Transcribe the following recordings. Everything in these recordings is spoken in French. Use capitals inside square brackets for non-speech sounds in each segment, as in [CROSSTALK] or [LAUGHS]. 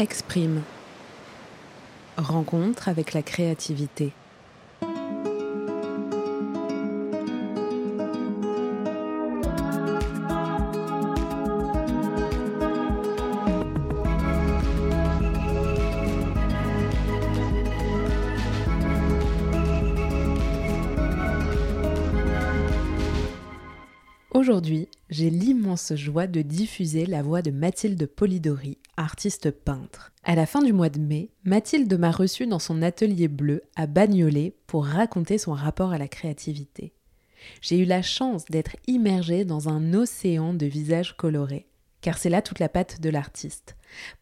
Exprime. Rencontre avec la créativité. Aujourd'hui, j'ai l'immense joie de diffuser la voix de Mathilde Polidori, artiste peintre. À la fin du mois de mai, Mathilde m'a reçue dans son atelier bleu à Bagnolet pour raconter son rapport à la créativité. J'ai eu la chance d'être immergée dans un océan de visages colorés, car c'est là toute la patte de l'artiste,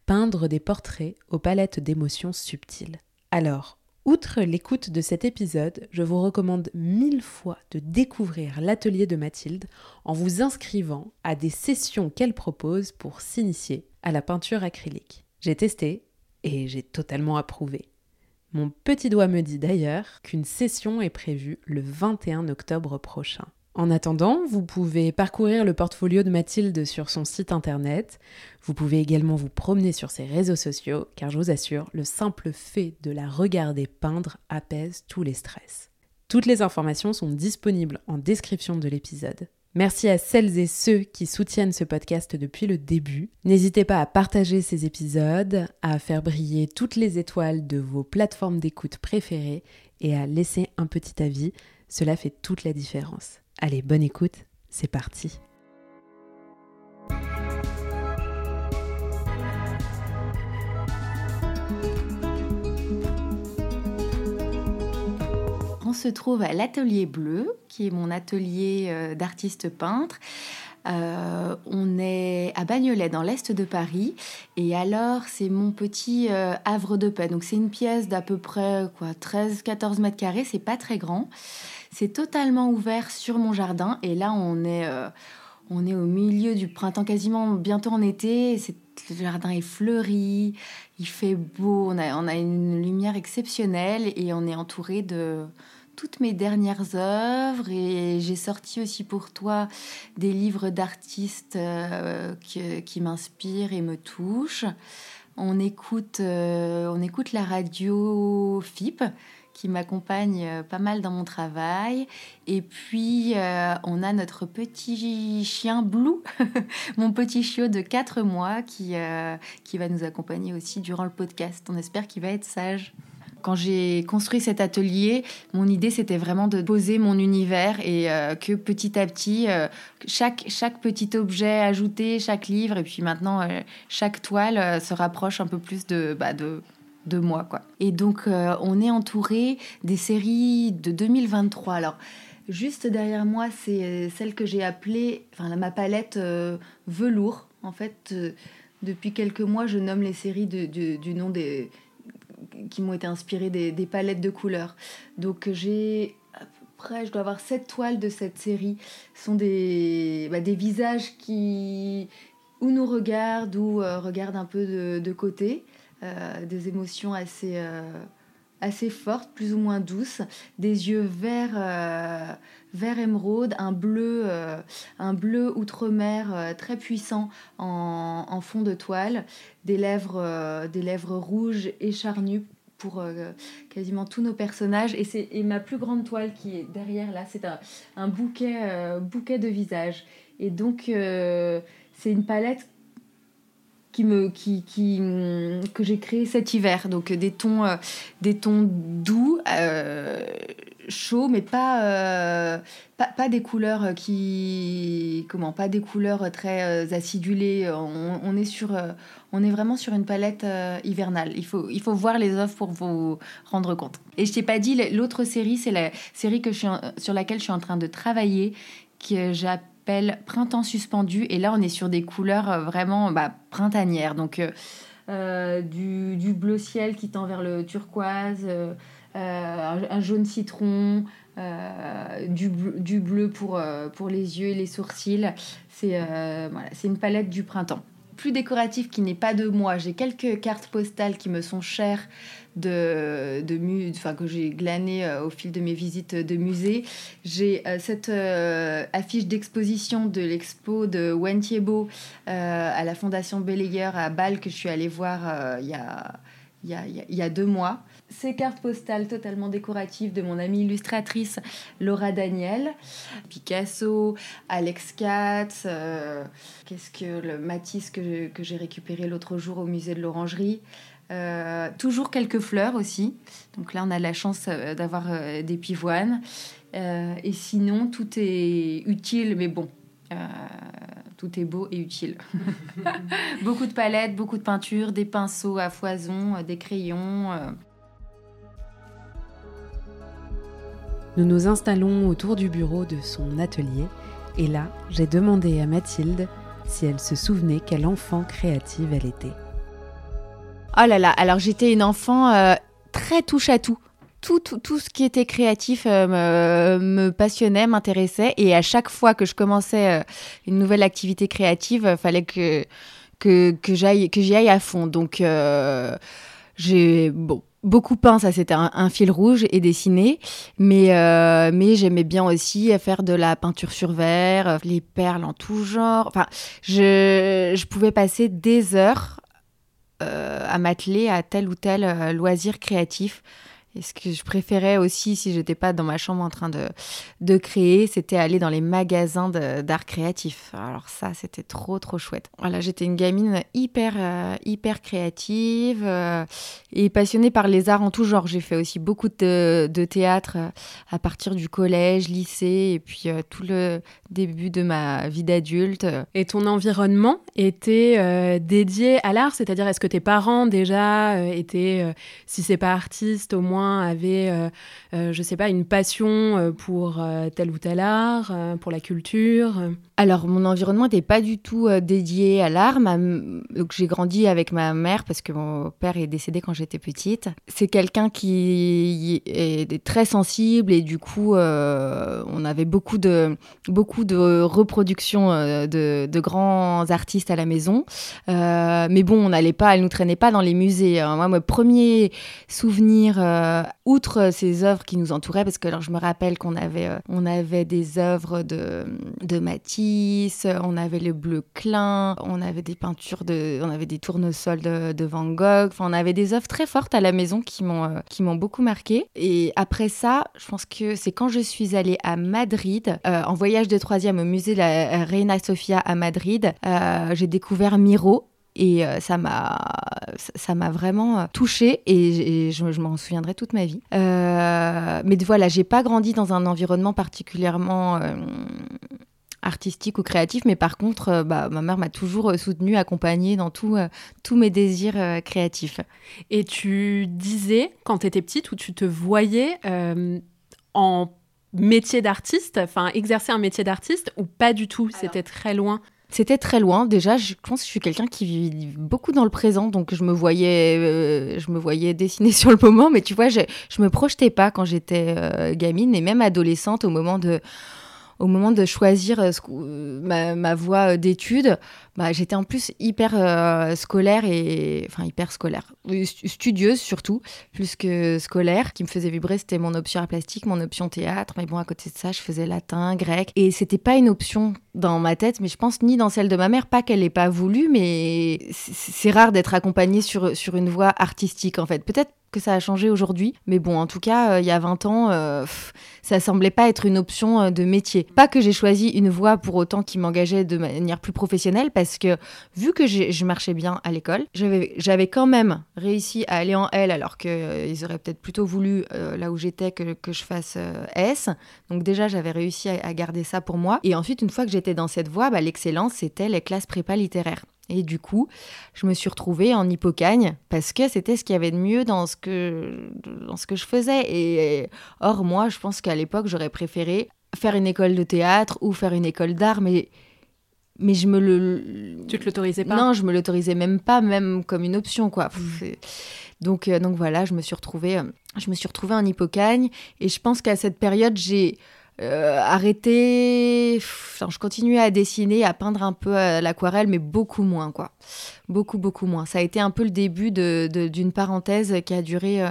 peindre des portraits aux palettes d'émotions subtiles. Alors, Outre l'écoute de cet épisode, je vous recommande mille fois de découvrir l'atelier de Mathilde en vous inscrivant à des sessions qu'elle propose pour s'initier à la peinture acrylique. J'ai testé et j'ai totalement approuvé. Mon petit doigt me dit d'ailleurs qu'une session est prévue le 21 octobre prochain. En attendant, vous pouvez parcourir le portfolio de Mathilde sur son site internet. Vous pouvez également vous promener sur ses réseaux sociaux, car je vous assure, le simple fait de la regarder peindre apaise tous les stress. Toutes les informations sont disponibles en description de l'épisode. Merci à celles et ceux qui soutiennent ce podcast depuis le début. N'hésitez pas à partager ces épisodes, à faire briller toutes les étoiles de vos plateformes d'écoute préférées et à laisser un petit avis. Cela fait toute la différence. Allez, bonne écoute, c'est parti. Se trouve à l'atelier bleu, qui est mon atelier euh, d'artiste peintre. Euh, on est à Bagnolet, dans l'est de Paris. Et alors, c'est mon petit euh, havre de paix. Donc, c'est une pièce d'à peu près quoi, 13-14 mètres carrés. C'est pas très grand. C'est totalement ouvert sur mon jardin et là on est, on est au milieu du printemps, quasiment bientôt en été. le jardin est fleuri, il fait beau, on a, on a une lumière exceptionnelle et on est entouré de toutes mes dernières œuvres et j'ai sorti aussi pour toi des livres d'artistes euh, qui, m'inspirent et me touchent. On écoute, euh, on écoute la radio FIP qui m'accompagne euh, pas mal dans mon travail. Et puis, on a notre petit chien Blue, [LAUGHS] mon petit chiot de 4 mois, qui, qui va nous accompagner aussi durant le podcast. On espère qu'il va être sage. Quand j'ai construit cet atelier, mon idée c'était vraiment de poser mon univers et que petit à petit, chaque, chaque petit objet ajouté, chaque livre et puis maintenant chaque toile se rapproche un peu plus de, bah, de, de moi. Quoi. Et donc, euh, on est entouré des séries de 2023. Alors, juste derrière moi, c'est euh, celle que j'ai appelée, enfin, ma palette euh, velours. En fait, depuis quelques mois, je nomme les séries du nom des qui m'ont été inspirées des, palettes de couleurs. Donc, j'ai à peu près, je dois avoir sept toiles de cette série. Ce sont des, bah, des visages qui ou nous regardent ou regardent un peu de, de côté. Euh, des émotions assez, euh, assez fortes, plus ou moins douces, des yeux vert, euh, vert émeraude, un bleu, un bleu outre-mer très puissant en, fond de toile, des lèvres, des lèvres rouges et charnues pour quasiment tous nos personnages. Et, c'est, ma plus grande toile qui est derrière là, c'est un, bouquet, bouquet de visages. Et donc, c'est une palette qui me, qui, qui, que j'ai créé cet hiver. Donc des tons, euh, des tons doux, euh, chauds, mais pas, euh, pas, pas, des couleurs qui, comment, pas des couleurs très acidulées. On, est sur, on est vraiment sur une palette hivernale. Il faut, il faut voir les offres pour vous rendre compte. Et je t'ai pas dit, l'autre série, c'est la série que je suis sur laquelle je suis en train de travailler, que j'appelle Printemps suspendu. Et là, on est sur des couleurs euh, vraiment bah, printanières. Donc, euh, euh, du, bleu ciel qui tend vers le turquoise, un, jaune citron, du, bleu pour, pour les yeux et les sourcils. C'est une palette du printemps. plus décoratif qui n'est pas de moi. J'ai quelques cartes postales qui me sont chères que j'ai glané euh, au fil de mes visites de musée. J'ai euh, cette euh, affiche d'exposition de l'expo de Wen Thiebo à la Fondation Belayer à Bâle que je suis allée voir il y, a, deux mois. Ces cartes postales totalement décoratives de mon amie illustratrice Laura Daniel, Picasso, Alex Katz, qu'est-ce que le Matisse que, j'ai récupéré l'autre jour au musée de l'Orangerie. Euh, toujours quelques fleurs aussi. Donc là, on a la chance euh, d'avoir euh, des pivoines. et sinon, tout est utile, mais bon, tout est beau et utile. [LAUGHS] beaucoup de palettes, beaucoup de peintures, des pinceaux à foison, des crayons. Nous nous installons autour du bureau de son atelier. Et là, j'ai demandé à Mathilde si elle se souvenait quelle enfant créative elle était. Oh là là, alors j'étais une enfant euh, très touche à tout. Tout, tout, ce qui était créatif euh, me, passionnait, m'intéressait. Et à chaque fois que je commençais euh, une nouvelle activité créative, il fallait que, que, j'y aille à fond. Donc, j'ai bon, beaucoup peint, ça c'était un, fil rouge et dessiné. Mais, mais j'aimais bien aussi faire de la peinture sur verre, les perles en tout genre. Enfin, je, je pouvais passer des heures euh, à m'atteler à tel ou tel euh, loisir créatif. Et ce que je préférais aussi, si j'étais pas dans ma chambre en train de, de créer, c'était aller dans les magasins d'art créatif. Alors ça, c'était trop, trop chouette. Voilà, j'étais une gamine hyper, euh, hyper créative euh, et passionnée par les arts en tout genre. J'ai fait aussi beaucoup de, de théâtre euh, à partir du collège, lycée et puis tout le début de ma vie d'adulte. Et ton environnement était dédié à l'art C'est-à-dire, est-ce que tes parents déjà étaient, si c'est pas artiste, au moins avait, euh, euh, je sais pas, une passion euh, pour tel ou tel art, pour la culture Alors, mon environnement n'était pas du tout dédié à l'art. Donc, j'ai grandi avec ma mère parce que mon père est décédé quand j'étais petite. C'est quelqu'un qui est très sensible et du coup, on avait beaucoup de, beaucoup de reproductions de, grands artistes à la maison. mais bon, on n'allait pas, elle nous traînait pas dans les musées. Hein. Moi, mon premier souvenir euh, outre ces œuvres qui nous entouraient, parce que je me rappelle qu'on avait, euh, on avait des œuvres de, de Matisse, on avait le bleu clin, on avait des peintures de, on avait des tournesols de, de Van Gogh, enfin on avait des œuvres très fortes à la maison qui m'ont, euh, qui m'ont beaucoup marqué. Et après ça, je pense que c'est quand je suis allée à Madrid, en voyage de troisième au musée de la Reina Sofia à Madrid, j'ai découvert Miro et euh, ça m'a ça m'a vraiment euh, touchée et, je, m'en souviendrai toute ma vie. Euh, mais voilà, j'ai pas grandi dans un environnement particulièrement artistique ou créatif, mais par contre, bah, ma mère m'a toujours soutenue, accompagnée dans tous mes désirs créatifs. Et tu disais, quand tu étais petite, où tu te voyais en métier d'artiste, enfin exercer un métier d'artiste, ou pas du tout, c'était très loin c'était très loin. Déjà, je pense que je suis quelqu'un qui vit beaucoup dans le présent, donc je me voyais, euh, je me voyais dessiner [LAUGHS] sur le moment, mais tu vois, je, je me projetais pas quand j'étais euh, gamine et même adolescente au moment de au moment de choisir euh, ma, voie d'études, bah, j'étais en plus hyper euh, scolaire et enfin hyper scolaire, studieuse surtout, plus que scolaire. qui me faisait vibrer, c'était mon option art plastique, mon option théâtre. Mais bon, à côté de ça, je faisais latin, grec, et c'était pas une option dans ma tête, mais je pense ni dans celle de ma mère, pas qu'elle n'ait pas voulu, mais c'est rare d'être accompagnée sur sur une voie artistique en fait. Peut-être que ça a changé aujourd'hui. Mais bon, en tout cas, euh, il y a 20 ans, euh, ça semblait pas être une option euh, de métier. Pas que j'ai choisi une voie pour autant qui m'engageait de manière plus professionnelle, parce que vu que je marchais bien à l'école, j'avais quand même réussi à aller en L, alors qu'ils auraient peut-être plutôt voulu, là où j'étais, que, que, je fasse S. Donc déjà, j'avais réussi à, garder ça pour moi. Et ensuite, une fois que j'étais dans cette voie, bah, l'excellence, c'était les classes prépa littéraires. Et du coup, je me suis retrouvée en hypocagne parce que c'était ce qu'il y avait de mieux dans ce que, dans ce que je faisais. Et or, moi, je pense qu'à l'époque, j'aurais préféré faire une école de théâtre ou faire une école d'art, mais, mais je me le... Tu te l'autorisais pas Non, je me l'autorisais même pas, même comme une option, quoi. Mmh. Donc, euh, donc voilà, je me suis retrouvée, euh, je me suis retrouvée en hypocagne. Et je pense qu'à cette période, j'ai euh, arrêté. Enfin, je continuais à dessiner, à peindre un peu à l'aquarelle, mais beaucoup moins, quoi. Beaucoup, beaucoup moins. Ça a été un peu le début d'une de, parenthèse qui a duré euh,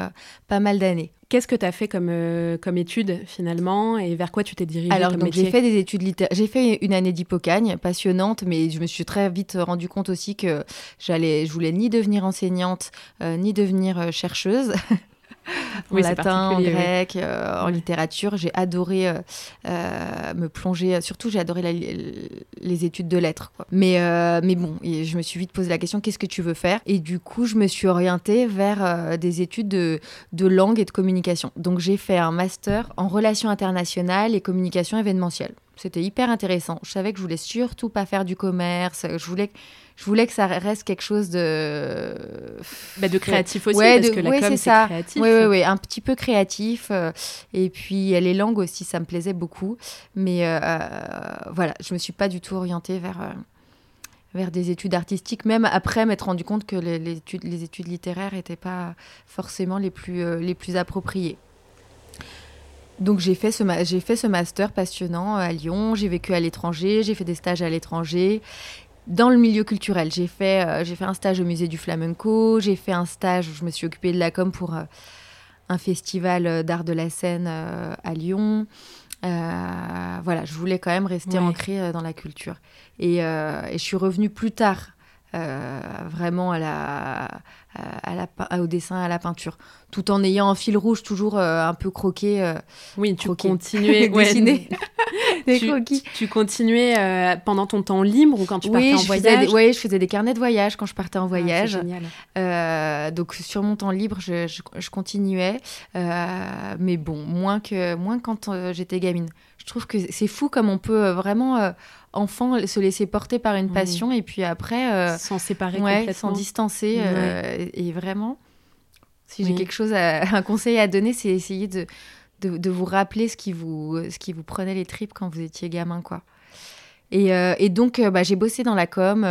pas mal d'années. Qu'est-ce que tu as fait comme, euh, comme étude finalement et vers quoi tu t'es dirigée Alors, j'ai fait des études littéraires. J'ai fait une année d'hypocagne passionnante, mais je me suis très vite rendu compte aussi que j'allais, je voulais ni devenir enseignante, ni devenir chercheuse. [LAUGHS] [LAUGHS] en latin, en grec, euh, en littérature. J'ai adoré euh, euh, me plonger, surtout j'ai adoré les études de lettres. Mais, mais bon, je me suis vite posé la question, qu'est-ce que tu veux faire? Et du coup, je me suis orientée vers des études de, de langue et de communication. Donc j'ai fait un master en relations internationales et communication événementielle. C'était hyper intéressant. Je savais que je voulais surtout pas faire du commerce. Je voulais, je voulais que ça reste quelque chose de. Bah, de créatif aussi, parce que la com, c'est créatif. Oui, oui, oui, un petit peu créatif. Euh, et puis, les langues aussi, ça me plaisait beaucoup. Mais euh, euh, voilà, je me suis pas du tout orientée vers. vers des études artistiques, même après m'être rendu compte que les, les, études, les études littéraires n'étaient pas forcément les plus, les plus appropriées. Donc j'ai fait, ce fait ce master passionnant à Lyon, j'ai vécu à l'étranger, j'ai fait des stages à l'étranger. Dans le milieu culturel, j'ai fait, euh, j'ai fait un stage au musée du flamenco, j'ai fait un stage où je me suis occupée de la com pour euh, un festival euh, d'art de la scène à Lyon. voilà, je voulais quand même rester ancrée dans la culture. Et, et, je suis revenue plus tard euh, vraiment à la, à la, au dessin, à la peinture, tout en ayant un fil rouge toujours euh, un peu croqué. Euh, oui, tu continuais [LAUGHS] dessiner [LAUGHS] des tu, croquis. Tu, continuais pendant ton temps libre ou quand tu partais en voyage Oui, je faisais des carnets de voyage quand je partais en ah, voyage. donc sur mon temps libre, je, je, continuais, mais bon, moins que moins quand j'étais gamine. Je trouve que c'est fou comme on peut vraiment enfant se laisser porter par une passion et puis après euh, s'en séparer complètement s'en distancer euh, et vraiment si j'ai quelque chose [LAUGHS] un conseil à donner c'est essayer de, de, vous rappeler ce qui vous ce qui vous prenait les tripes quand vous étiez gamin quoi et, euh, et, donc, bah, j'ai bossé dans la com.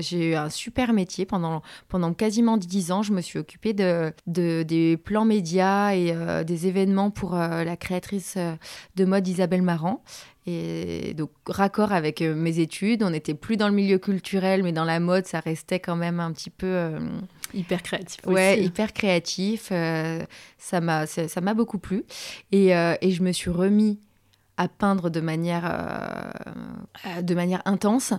j'ai eu un super métier pendant, pendant quasiment dix ans. Je me suis occupée de, de des plans médias et des événements pour la créatrice de mode Isabelle Marant. Et donc, raccord avec euh, mes études, on n'était plus dans le milieu culturel, mais dans la mode, ça restait quand même un petit peu. Euh, hyper créatif. Ouais, hyper créatif. Euh, ça m'a ça m'a beaucoup plu. Et, et, je me suis remis à peindre de manière, euh, de manière intense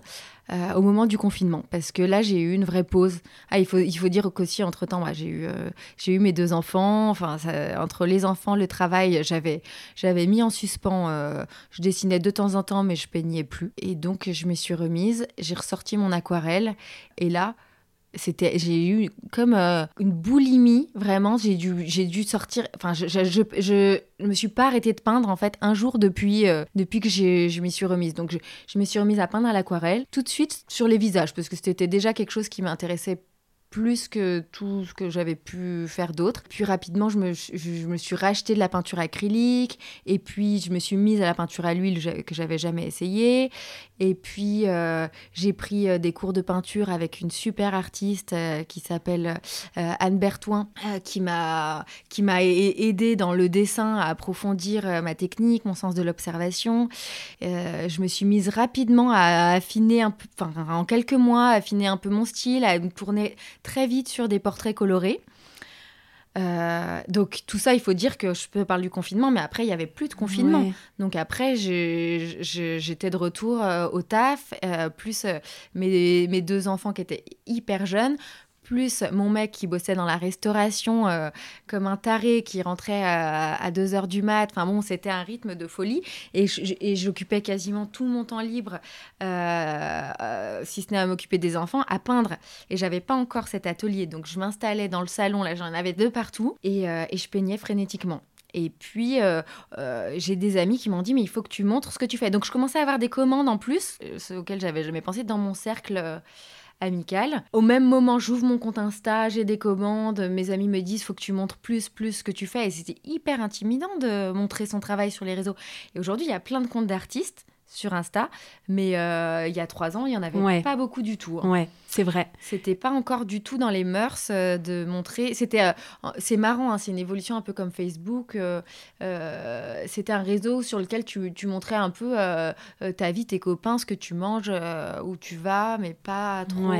euh, au moment du confinement. Parce que là, j'ai eu une vraie pause. Ah, il, faut, il faut dire qu'aussi, entre-temps, j'ai eu, euh, j'ai eu mes deux enfants. Enfin, entre les enfants, le travail, j'avais, j'avais mis en suspens. je dessinais de temps en temps, mais je peignais plus. Et donc, je me suis remise. J'ai ressorti mon aquarelle. Et là, c'était j'ai eu comme euh, une boulimie vraiment. J'ai dû j'ai dû sortir enfin je, je, je, me suis pas arrêtée de peindre en fait un jour depuis euh, depuis que je m'y suis remise. Donc je, je me suis remise à peindre à l'aquarelle tout de suite sur les visages parce que c'était déjà quelque chose qui m'intéressait plus que tout ce que j'avais pu faire d'autre. Puis rapidement, je me, je, me, suis racheté de la peinture acrylique, et puis je me suis mise à la peinture à l'huile que j'avais jamais essayé. Et puis euh, j'ai pris euh, des cours de peinture avec une super artiste euh, qui s'appelle Anne Bertoin, qui m'a qui m'a aidé dans le dessin à approfondir ma technique, mon sens de l'observation. je me suis mise rapidement à affiner un peu, enfin en quelques mois, à affiner un peu mon style, à tourner très vite sur des portraits colorés. Euh, donc tout ça, il faut dire que je peux parler du confinement, mais après, il y avait plus de confinement. Donc après, j'étais de retour euh, au taf, euh, plus mes, mes, deux enfants qui étaient hyper jeunes, plus mon mec qui bossait dans la restauration euh, comme un taré qui rentrait à, 2 heures du mat. Enfin bon, c'était un rythme de folie. Et j'occupais quasiment tout mon temps libre, euh, euh, si ce n'est à m'occuper des enfants, à peindre. Et j'avais pas encore cet atelier. Donc je m'installais dans le salon, là j'en avais deux partout, et, je peignais frénétiquement. Et puis, j'ai des amis qui m'ont dit, mais il faut que tu montres ce que tu fais. Donc, je commençais à avoir des commandes en plus, ce auxquelles j'avais jamais pensé, dans mon cercle amical. Au même moment, j'ouvre mon compte Insta, j'ai des commandes, mes amis me disent faut que tu montres plus, plus ce que tu fais. Et c'était hyper intimidant de montrer son travail sur les réseaux. Et aujourd'hui, il y a plein de comptes d'artistes sur Insta, mais euh, il y a trois ans, il y en avait pas beaucoup du tout. Hein. Ouais, c'est vrai. C'était pas encore du tout dans les mœurs euh, de montrer. C'était, euh, c'est marrant, hein, c'est une évolution un peu comme Facebook. c'était un réseau sur lequel tu, tu montrais un peu ta vie, tes copains, ce que tu manges, où tu vas, mais pas trop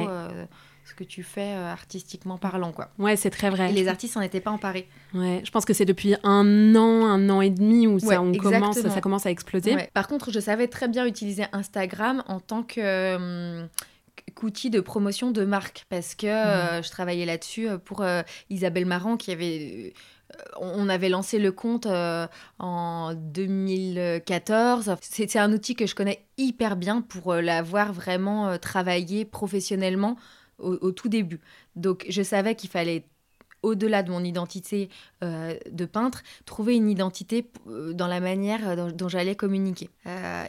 ce que tu fais euh, artistiquement parlant, quoi. Ouais, c'est très vrai. Et les artistes n'en étaient pas emparés. Ouais, je pense que c'est depuis un an, un an et demi où ça, on commence, ça commence à exploser. Par contre, je savais très bien utiliser Instagram en tant que... Hum, qu'outil de promotion de marque parce que euh, je travaillais là-dessus euh, pour Isabelle Marant qui avait on avait lancé le compte en 2014. C'est un outil que je connais hyper bien pour l'avoir vraiment travaillé professionnellement au, tout début. Donc je savais qu'il fallait au-delà de mon identité euh, de peintre, trouver une identité euh, dans la manière euh, dont, j'allais communiquer.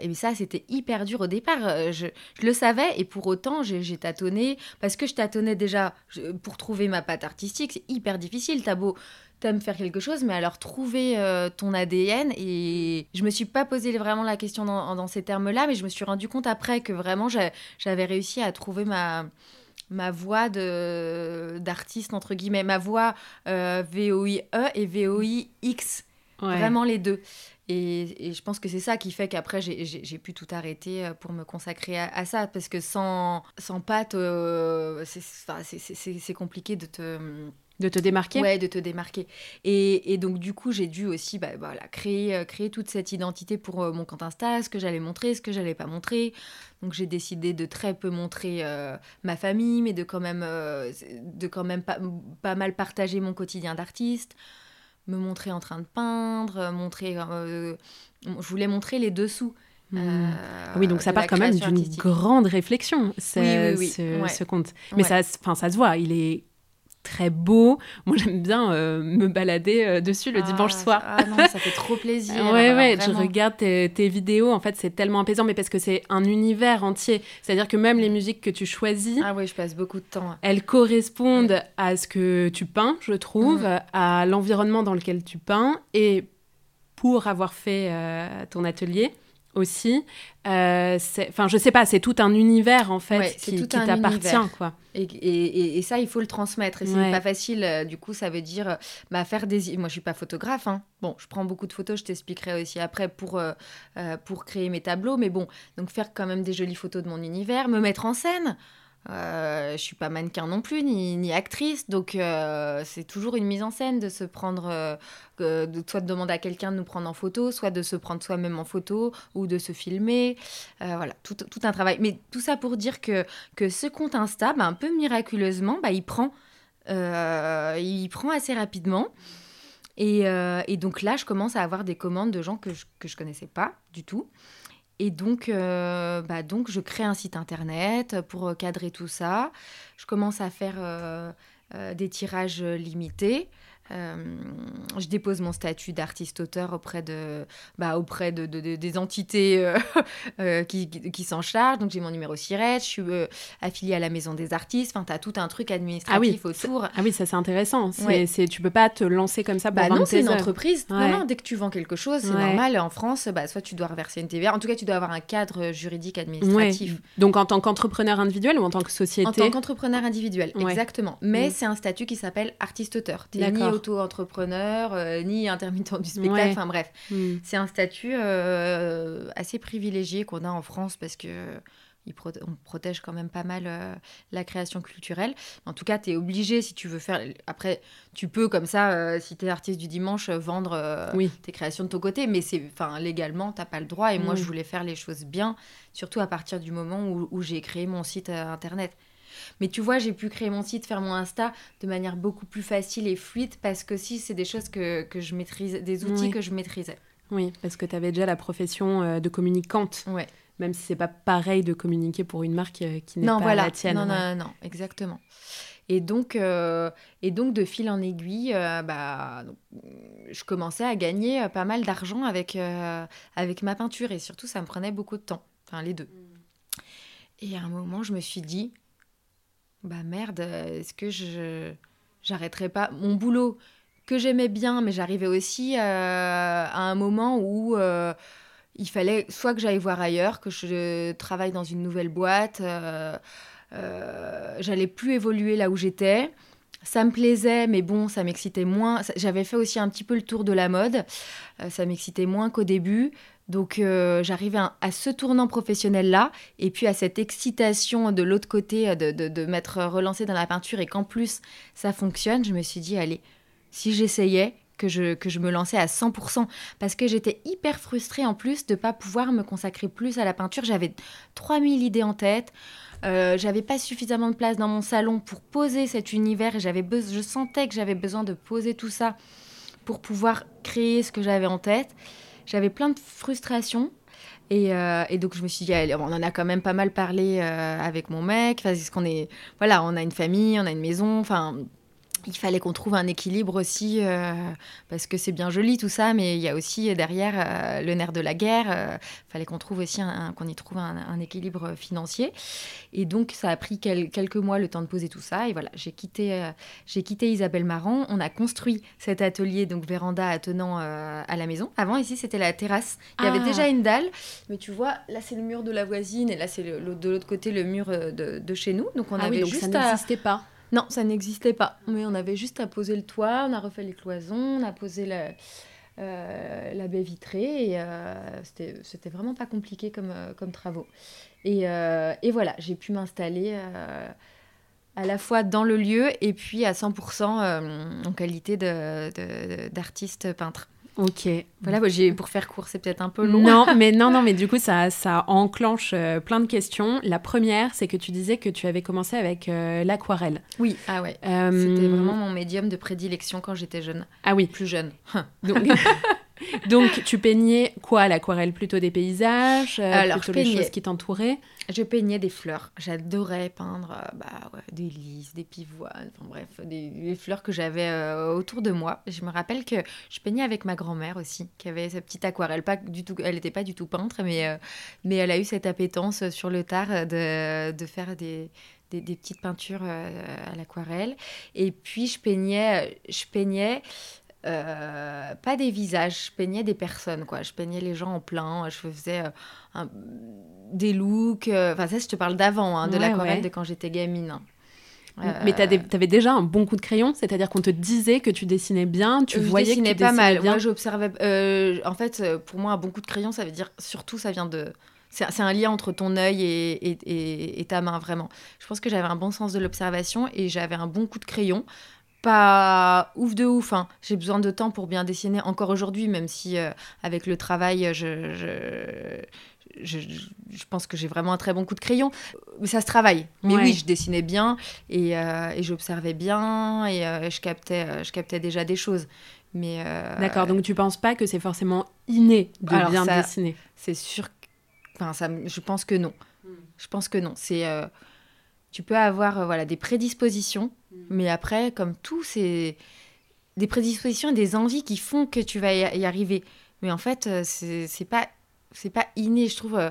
et ça, c'était hyper dur au départ. Je, le savais et pour autant, j'ai tâtonné parce que je tâtonnais déjà pour trouver ma patte artistique. C'est hyper difficile. T'as beau t'aimes faire quelque chose, mais alors trouver ton ADN. Et je me suis pas posé vraiment la question dans ces termes-là, mais je me suis rendu compte après que vraiment j'avais réussi à trouver ma ma voix d'artiste, entre guillemets, ma voix euh, VOI-E et VOI-X. Vraiment les deux. Et, je pense que c'est ça qui fait qu'après, j'ai pu tout arrêter euh, pour me consacrer à, ça. Parce que sans, sans pâte, euh, c'est compliqué de te de te démarquer? Ouais, de te démarquer. Et, donc, du coup, j'ai dû aussi bah, voilà, créer, euh, créer toute cette identité pour euh, mon compte Insta, ce que j'allais montrer, ce que j'allais pas montrer. Donc, j'ai décidé de très peu montrer euh, ma famille, mais de quand même, de quand même pas, pas mal partager mon quotidien d'artiste, me montrer en train de peindre, montrer. je voulais montrer les dessous. Mmh. oui, donc ça part quand même d'une grande réflexion, ce, ce, compte. Mais ça, ça se voit, il est très beau. Moi, j'aime bien euh, me balader euh, dessus le dimanche ah, soir. Ah non, ça fait trop [LAUGHS] plaisir. ouais, ouais, je regarde tes, vidéos. En fait, c'est tellement apaisant, mais parce que c'est un univers entier. C'est-à-dire que même les musiques que tu choisis. Ah oui, je passe beaucoup de temps. Elles correspondent à ce que tu peins, je trouve, mm. à l'environnement dans lequel tu peins. Et pour avoir fait euh, ton atelier, aussi. Euh, enfin, je sais pas, c'est tout un univers en fait qui, t'appartient, quoi. Et, et, ça, il faut le transmettre. Et c'est pas facile. Euh, du coup, ça veut dire euh, bah, faire des. Moi, je suis pas photographe. Hein. Bon, je prends beaucoup de photos. Je t'expliquerai aussi après pour euh, pour créer mes tableaux. Mais bon, donc faire quand même des jolies photos de mon univers, me mettre en scène. Euh, je suis pas mannequin non plus, ni, ni actrice, donc euh, c'est toujours une mise en scène de se prendre, euh, de, soit de demander à quelqu'un de nous prendre en photo, soit de se prendre soi-même en photo ou de se filmer. voilà, tout, tout, un travail. Mais tout ça pour dire que, que ce compte Insta, bah, un peu miraculeusement, bah, il, prend, il prend assez rapidement. Et, et, donc là, je commence à avoir des commandes de gens que je, que je connaissais pas du tout. Et donc, euh, bah donc, je crée un site internet pour euh, cadrer tout ça. Je commence à faire euh, des tirages limités. Euh, je dépose mon statut d'artiste-auteur auprès, de, bah, auprès de, des entités euh, [LAUGHS] euh, qui, qui, s'en chargent. Donc, j'ai mon numéro SIRET, je suis affiliée à la Maison des artistes. Enfin, tu as tout un truc administratif ah oui, autour. Ah oui, ça, c'est intéressant. C'est, Tu peux pas te lancer comme ça pour bah non, c'est une entreprise. Non, non, dès que tu vends quelque chose, c'est normal. En France, bah, soit tu dois reverser une TVA. En tout cas, tu dois avoir un cadre juridique administratif. Donc, en tant qu'entrepreneur individuel ou en tant que société En tant qu'entrepreneur individuel, exactement. Mais mm. c'est un statut qui s'appelle artiste-auteur. Tu auto-entrepreneur, euh, ni intermittent du spectacle, enfin bref. Hmm. C'est un statut euh, assez privilégié qu'on a en France parce que on protège quand même pas mal euh, la création culturelle. En tout cas, tu es obligé, si tu veux faire... Après, tu peux, comme ça, si tu es artiste du dimanche, vendre tes créations de ton côté, mais c'est, enfin, légalement, tu pas le droit. Et moi, je hmm. voulais faire les choses bien, surtout à partir du moment où, où j'ai créé mon site internet. Mais tu vois, j'ai pu créer mon site, faire mon Insta de manière beaucoup plus facile et fluide parce que si c'est des choses que, que, je maîtrise, des outils que je maîtrisais. Oui, parce que tu avais déjà la profession euh, de communicante. Ouais. Même si c'est pas pareil de communiquer pour une marque euh, qui n'est pas la tienne. Non, non, non, exactement. Et donc, euh, et donc de fil en aiguille, bah, je commençais à gagner pas mal d'argent avec, avec ma peinture. Et surtout, ça me prenait beaucoup de temps. Enfin, les deux. Mm. Et à un moment, je me suis dit, bah merde, est-ce que je j'arrêterai pas mon boulot que j'aimais bien, mais j'arrivais aussi euh, à un moment où euh, il fallait soit que j'aille voir ailleurs, que je travaille dans une nouvelle boîte. J'allais plus évoluer là où j'étais. Ça me plaisait, mais bon, ça m'excitait moins. J'avais fait aussi un petit peu le tour de la mode. ça m'excitait moins qu'au début. Donc euh, j'arrivais à, ce tournant professionnel-là, et puis à cette excitation de l'autre côté euh, de, de, m'être relancée dans la peinture et qu'en plus ça fonctionne, je me suis dit, allez, si j'essayais, que je, que je me lançais à 100%, parce que j'étais hyper frustrée en plus de ne pas pouvoir me consacrer plus à la peinture. J'avais 3000 idées en tête. Euh, j'avais pas suffisamment de place dans mon salon pour poser cet univers et j'avais je sentais que j'avais besoin de poser tout ça pour pouvoir créer ce que j'avais en tête. J'avais plein de frustrations. Et, euh, et, donc je me suis dit, on en a quand même pas mal parlé euh, avec mon mec, parce qu'on est, voilà, on a une famille, on a une maison, enfin, il fallait qu'on trouve un équilibre aussi, euh, parce que c'est bien joli tout ça, mais il y a aussi derrière euh, le nerf de la guerre. Il euh, fallait qu'on trouve aussi qu'on y trouve un, équilibre financier. Et donc ça a pris quelques mois le temps de poser tout ça. Et voilà, j'ai quitté, j'ai quitté Isabelle Marant. On a construit cet atelier donc véranda attenant à la maison. Avant ici c'était la terrasse. Il y avait ah. déjà une dalle, mais tu vois là c'est le mur de la voisine et là c'est de l'autre côté le mur de, chez nous. Donc on ah avait oui, juste ça n'existait pas. Non, ça n'existait pas. Mais on avait juste à poser le toit, on a refait les cloisons, on a posé la, euh, la baie vitrée et euh, c'était vraiment pas compliqué comme, euh, comme travaux. Et, et voilà, j'ai pu m'installer à la fois dans le lieu et puis à 100% en qualité d'artiste de, peintre. Ok. Voilà, pour faire court, c'est peut-être un peu long. Non, mais non, non, [LAUGHS] mais du coup, ça, ça enclenche euh, plein de questions. La première, c'est que tu disais que tu avais commencé avec euh, l'aquarelle. Oui, ah ouais. Euh, C'était vraiment mon médium de prédilection quand j'étais jeune. Ah oui. Plus jeune. Donc, [LAUGHS] tu peignais quoi L'aquarelle Plutôt des paysages Alors, plutôt les choses qui t'entouraient? Je peignais des fleurs. J'adorais peindre euh, bah, des lys, des pivoines, enfin bref, des, fleurs que j'avais euh, autour de moi. Je me rappelle que je peignais avec ma grand-mère aussi, qui avait sa petite aquarelle. Pas du tout, elle n'était pas du tout peintre, mais, euh, mais elle a eu cette appétence sur le tard de, de faire des, des, des, petites peintures à l'aquarelle. Et puis je peignais, je peignais euh, pas des visages, je peignais des personnes, quoi. Je peignais les gens en plein, je faisais euh, des looks. Euh, enfin, ça, je te parle d'avant, hein, de l'aquarelle de quand j'étais gamine. Mais tu avais déjà un bon coup de crayon, c'est-à-dire qu'on te disait que tu dessinais bien, tu voyais que tu pas mal. Moi, j'observais. en fait, pour moi, un bon coup de crayon, ça veut dire surtout, ça vient de. C'est un lien entre ton œil et, et, et, ta main, vraiment. Je pense que j'avais un bon sens de l'observation et j'avais un bon coup de crayon pas ouf de ouf. Hein. J'ai besoin de temps pour bien dessiner encore aujourd'hui, même si euh, avec le travail, je, je, je, pense que j'ai vraiment un très bon coup de crayon. Mais ça se travaille. Mais oui, je dessinais bien et, euh, et j'observais bien et euh, je, captais, je captais déjà des choses. Mais D'accord, donc tu penses pas que c'est forcément inné de bien dessiner? C'est sûr. Enfin, ça, je pense que non. Hmm. Je pense que non. C'est tu peux avoir voilà des prédispositions Mm. Mais après, comme tout, c'est des prédispositions et des envies qui font que tu vas y arriver. Mais en fait, euh, c'est pas, pas inné, je trouve. Euh,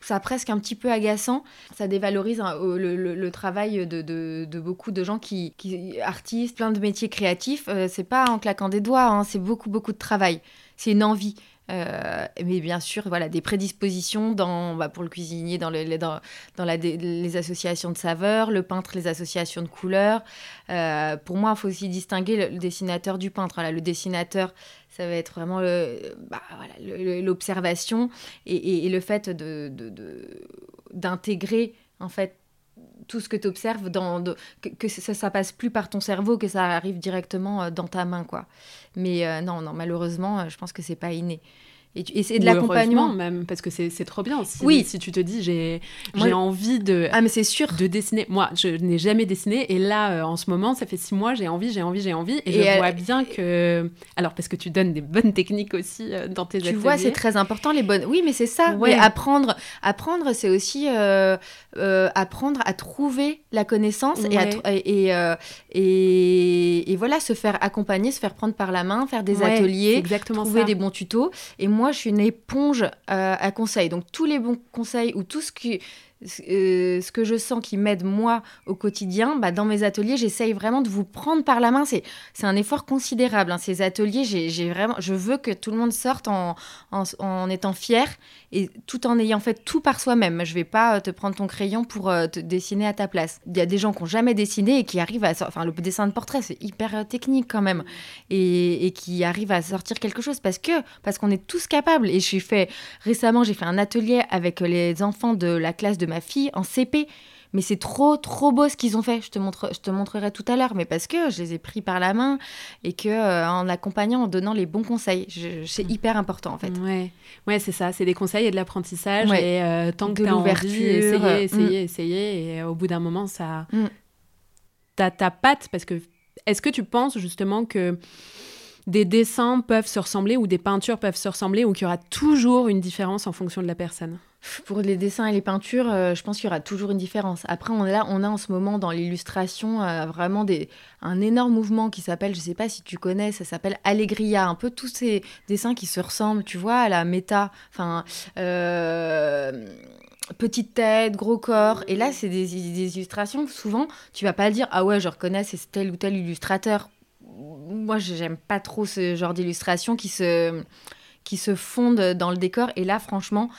ça presque un petit peu agaçant. Ça dévalorise hein, le, travail de, beaucoup de gens qui, qui, artistes, plein de métiers créatifs. Euh, c'est pas en claquant des doigts, hein, c'est beaucoup, beaucoup de travail. C'est une envie. Euh, mais bien sûr, voilà, des prédispositions dans, bah, pour le cuisinier, dans, le, dans, dans les associations de saveurs, le peintre, les associations de couleurs. Euh, pour moi, il faut aussi distinguer le, dessinateur du peintre. Voilà, le dessinateur, ça va être vraiment bah, l'observation et, et, le fait de, d'intégrer en fait tout ce que tu observes, dans, que, ça passe plus par ton cerveau, que ça arrive directement euh, dans ta main. quoi. Mais euh, non, non, malheureusement, euh, je pense que c'est pas inné. Et, c'est de l'accompagnement même, parce que c'est trop bien. Si, oui. Si tu te dis, j'ai envie de, ah, mais c'est sûr. de dessiner. Moi, je n'ai jamais dessiné. Et là, euh, en ce moment, ça fait six mois, j'ai envie, j'ai envie, j'ai envie. Et, je vois bien que... Alors, parce que tu donnes des bonnes techniques aussi euh, dans tes tu Tu vois, c'est très important, les bonnes... Oui, mais c'est ça. Ouais. apprendre, apprendre c'est aussi euh, apprendre à trouver la connaissance et, et, et, voilà, se faire accompagner, se faire prendre par la main, faire des ateliers, trouver des bons tutos. Et moi, je suis une éponge euh, à conseils. Donc tous les bons conseils ou tout ce qui euh, ce que je sens qui m'aide moi au quotidien, bah, dans mes ateliers, j'essaye vraiment de vous prendre par la main. C'est, c'est un effort considérable. Hein. Ces ateliers, j'ai vraiment, je veux que tout le monde sorte en, en, en, étant fier et tout en ayant fait tout par soi-même. Je vais pas euh, te prendre ton crayon pour euh, te dessiner à ta place. Il y a des gens qui n'ont jamais dessiné et qui arrivent à, enfin, le dessin de portrait, c'est hyper technique quand même, et, qui arrivent à sortir quelque chose parce que parce qu'on est tous capables. Et j'ai fait récemment, j'ai fait un atelier avec les enfants de la classe de ma fille en CP. Mais c'est trop, trop beau ce qu'ils ont fait. Je te, montre, je te montrerai tout à l'heure, mais parce que je les ai pris par la main et que euh, en accompagnant, en donnant les bons conseils, c'est mm. hyper important en fait. Ouais, ouais c'est ça. C'est des conseils et de l'apprentissage. Et euh, tant que tu as envie, essayer, mm. essayer, essayer. Et au bout d'un moment, ça. Mm. T'as ta patte parce que. Est-ce que tu penses justement que des dessins peuvent se ressembler ou des peintures peuvent se ressembler ou qu'il y aura toujours une différence en fonction de la personne? Pour les dessins et les peintures, euh, je pense qu'il y aura toujours une différence. Après, on, là, on a en ce moment dans l'illustration euh, vraiment des, un énorme mouvement qui s'appelle, je ne sais pas si tu connais, ça s'appelle Allegria. Un peu tous ces dessins qui se ressemblent, tu vois, à la méta. Enfin, euh, petite tête, gros corps. Et là, c'est des, illustrations. Souvent, tu vas pas dire, ah ouais, je reconnais, c'est tel ou tel illustrateur. Moi, j'aime pas trop ce genre d'illustration qui se qui se fondent dans le décor. Et là, franchement,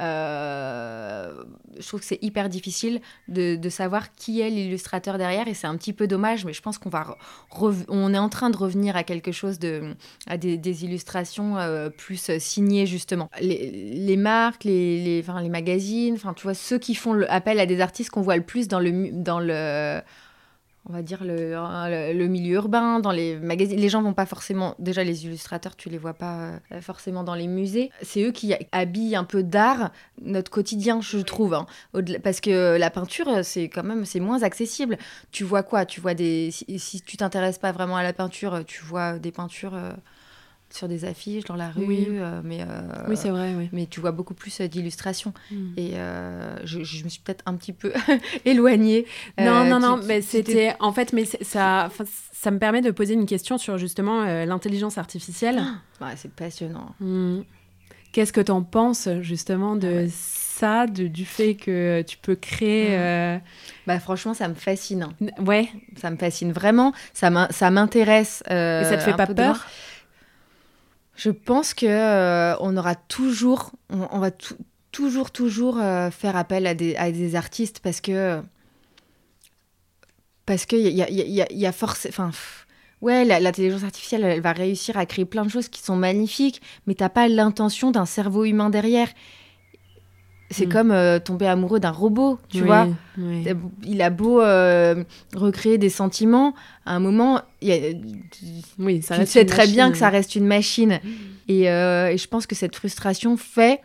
euh, je trouve que c'est hyper difficile de, savoir qui est l'illustrateur derrière et c'est un petit peu dommage, mais je pense qu'on va on est en train de revenir à quelque chose de à des, illustrations euh, plus signées justement. Les, marques, les, enfin, les magazines, enfin tu vois ceux qui font appel à des artistes qu'on voit le plus dans le on va dire, le, le, milieu urbain, dans les magazines. Les gens vont pas forcément, déjà les illustrateurs, tu les vois pas euh, forcément dans les musées. C'est eux qui habillent un peu d'art notre quotidien, je trouve. Hein. Parce que la peinture, c'est quand même, c'est moins accessible. Tu vois quoi? Tu vois des... Si, si tu t'intéresses pas vraiment à la peinture, tu vois des peintures... Sur des affiches dans la rue, oui. Euh, mais euh, oui c'est vrai, oui. mais tu vois beaucoup plus euh, d'illustrations. Hmm. Et je, je, me suis peut-être un petit peu [LAUGHS] éloignée. Non, non, non, mais c'était en fait, mais ça, ça me permet de poser une question sur justement l'intelligence artificielle. Ah, c'est passionnant. Hmm. Qu'est-ce que tu en penses justement de ah ça, de, du fait que tu peux créer hmm. Bah franchement, ça me fascine. Ouais, ça me fascine vraiment. Ça m'intéresse. Et ça te fait pas peur? Je pense que euh, on aura toujours, on, va toujours, toujours euh, faire appel à des, artistes parce que parce qu'il y a, y, a, y a force, enfin. Ouais, l'intelligence artificielle, elle va réussir à créer plein de choses qui sont magnifiques, mais t'as pas l'intention d'un cerveau humain derrière. C'est mm. comme euh, tomber amoureux d'un robot, tu vois. Il a beau euh, recréer des sentiments, à un moment, a, oui, ça tu sais très bien que ça reste une machine. Et, euh, et, je pense que cette frustration fait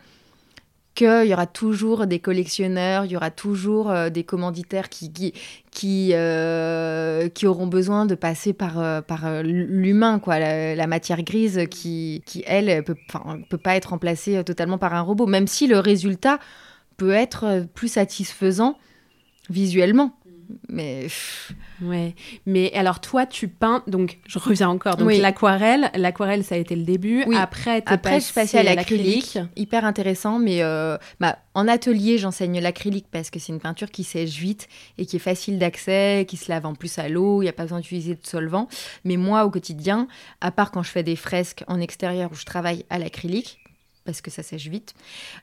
qu'il y aura toujours des collectionneurs, il y aura toujours euh, des commanditaires qui, qui, euh, qui, auront besoin de passer par, euh, par l'humain, quoi, la, matière grise qui, qui elle, peut, peut pas être remplacée totalement par un robot, même si le résultat peut être plus satisfaisant visuellement. Mais Ouais, mais alors toi, tu peins, donc je reviens encore, donc l'aquarelle, l'aquarelle ça a été le début, oui. après après je suis passée à l'acrylique, hyper intéressant, mais euh, bah, en atelier j'enseigne l'acrylique parce que c'est une peinture qui sèche vite et qui est facile d'accès, qui se lave en plus à l'eau, il n'y a pas besoin d'utiliser de solvant, mais moi au quotidien, à part quand je fais des fresques en extérieur où je travaille à l'acrylique, parce que ça sèche vite,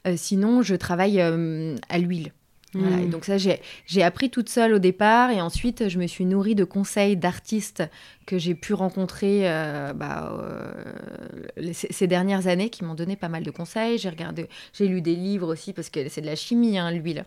euh, sinon je travaille euh, à l'huile. Voilà, et hmm. donc ça, j'ai appris toute seule au départ et ensuite je me suis nourrie de conseils d'artistes que j'ai pu rencontrer euh, bah, euh, ces dernières années qui m'ont donné pas mal de conseils. J'ai regardé, j'ai lu des livres aussi parce que c'est de la chimie, hein, l'huile.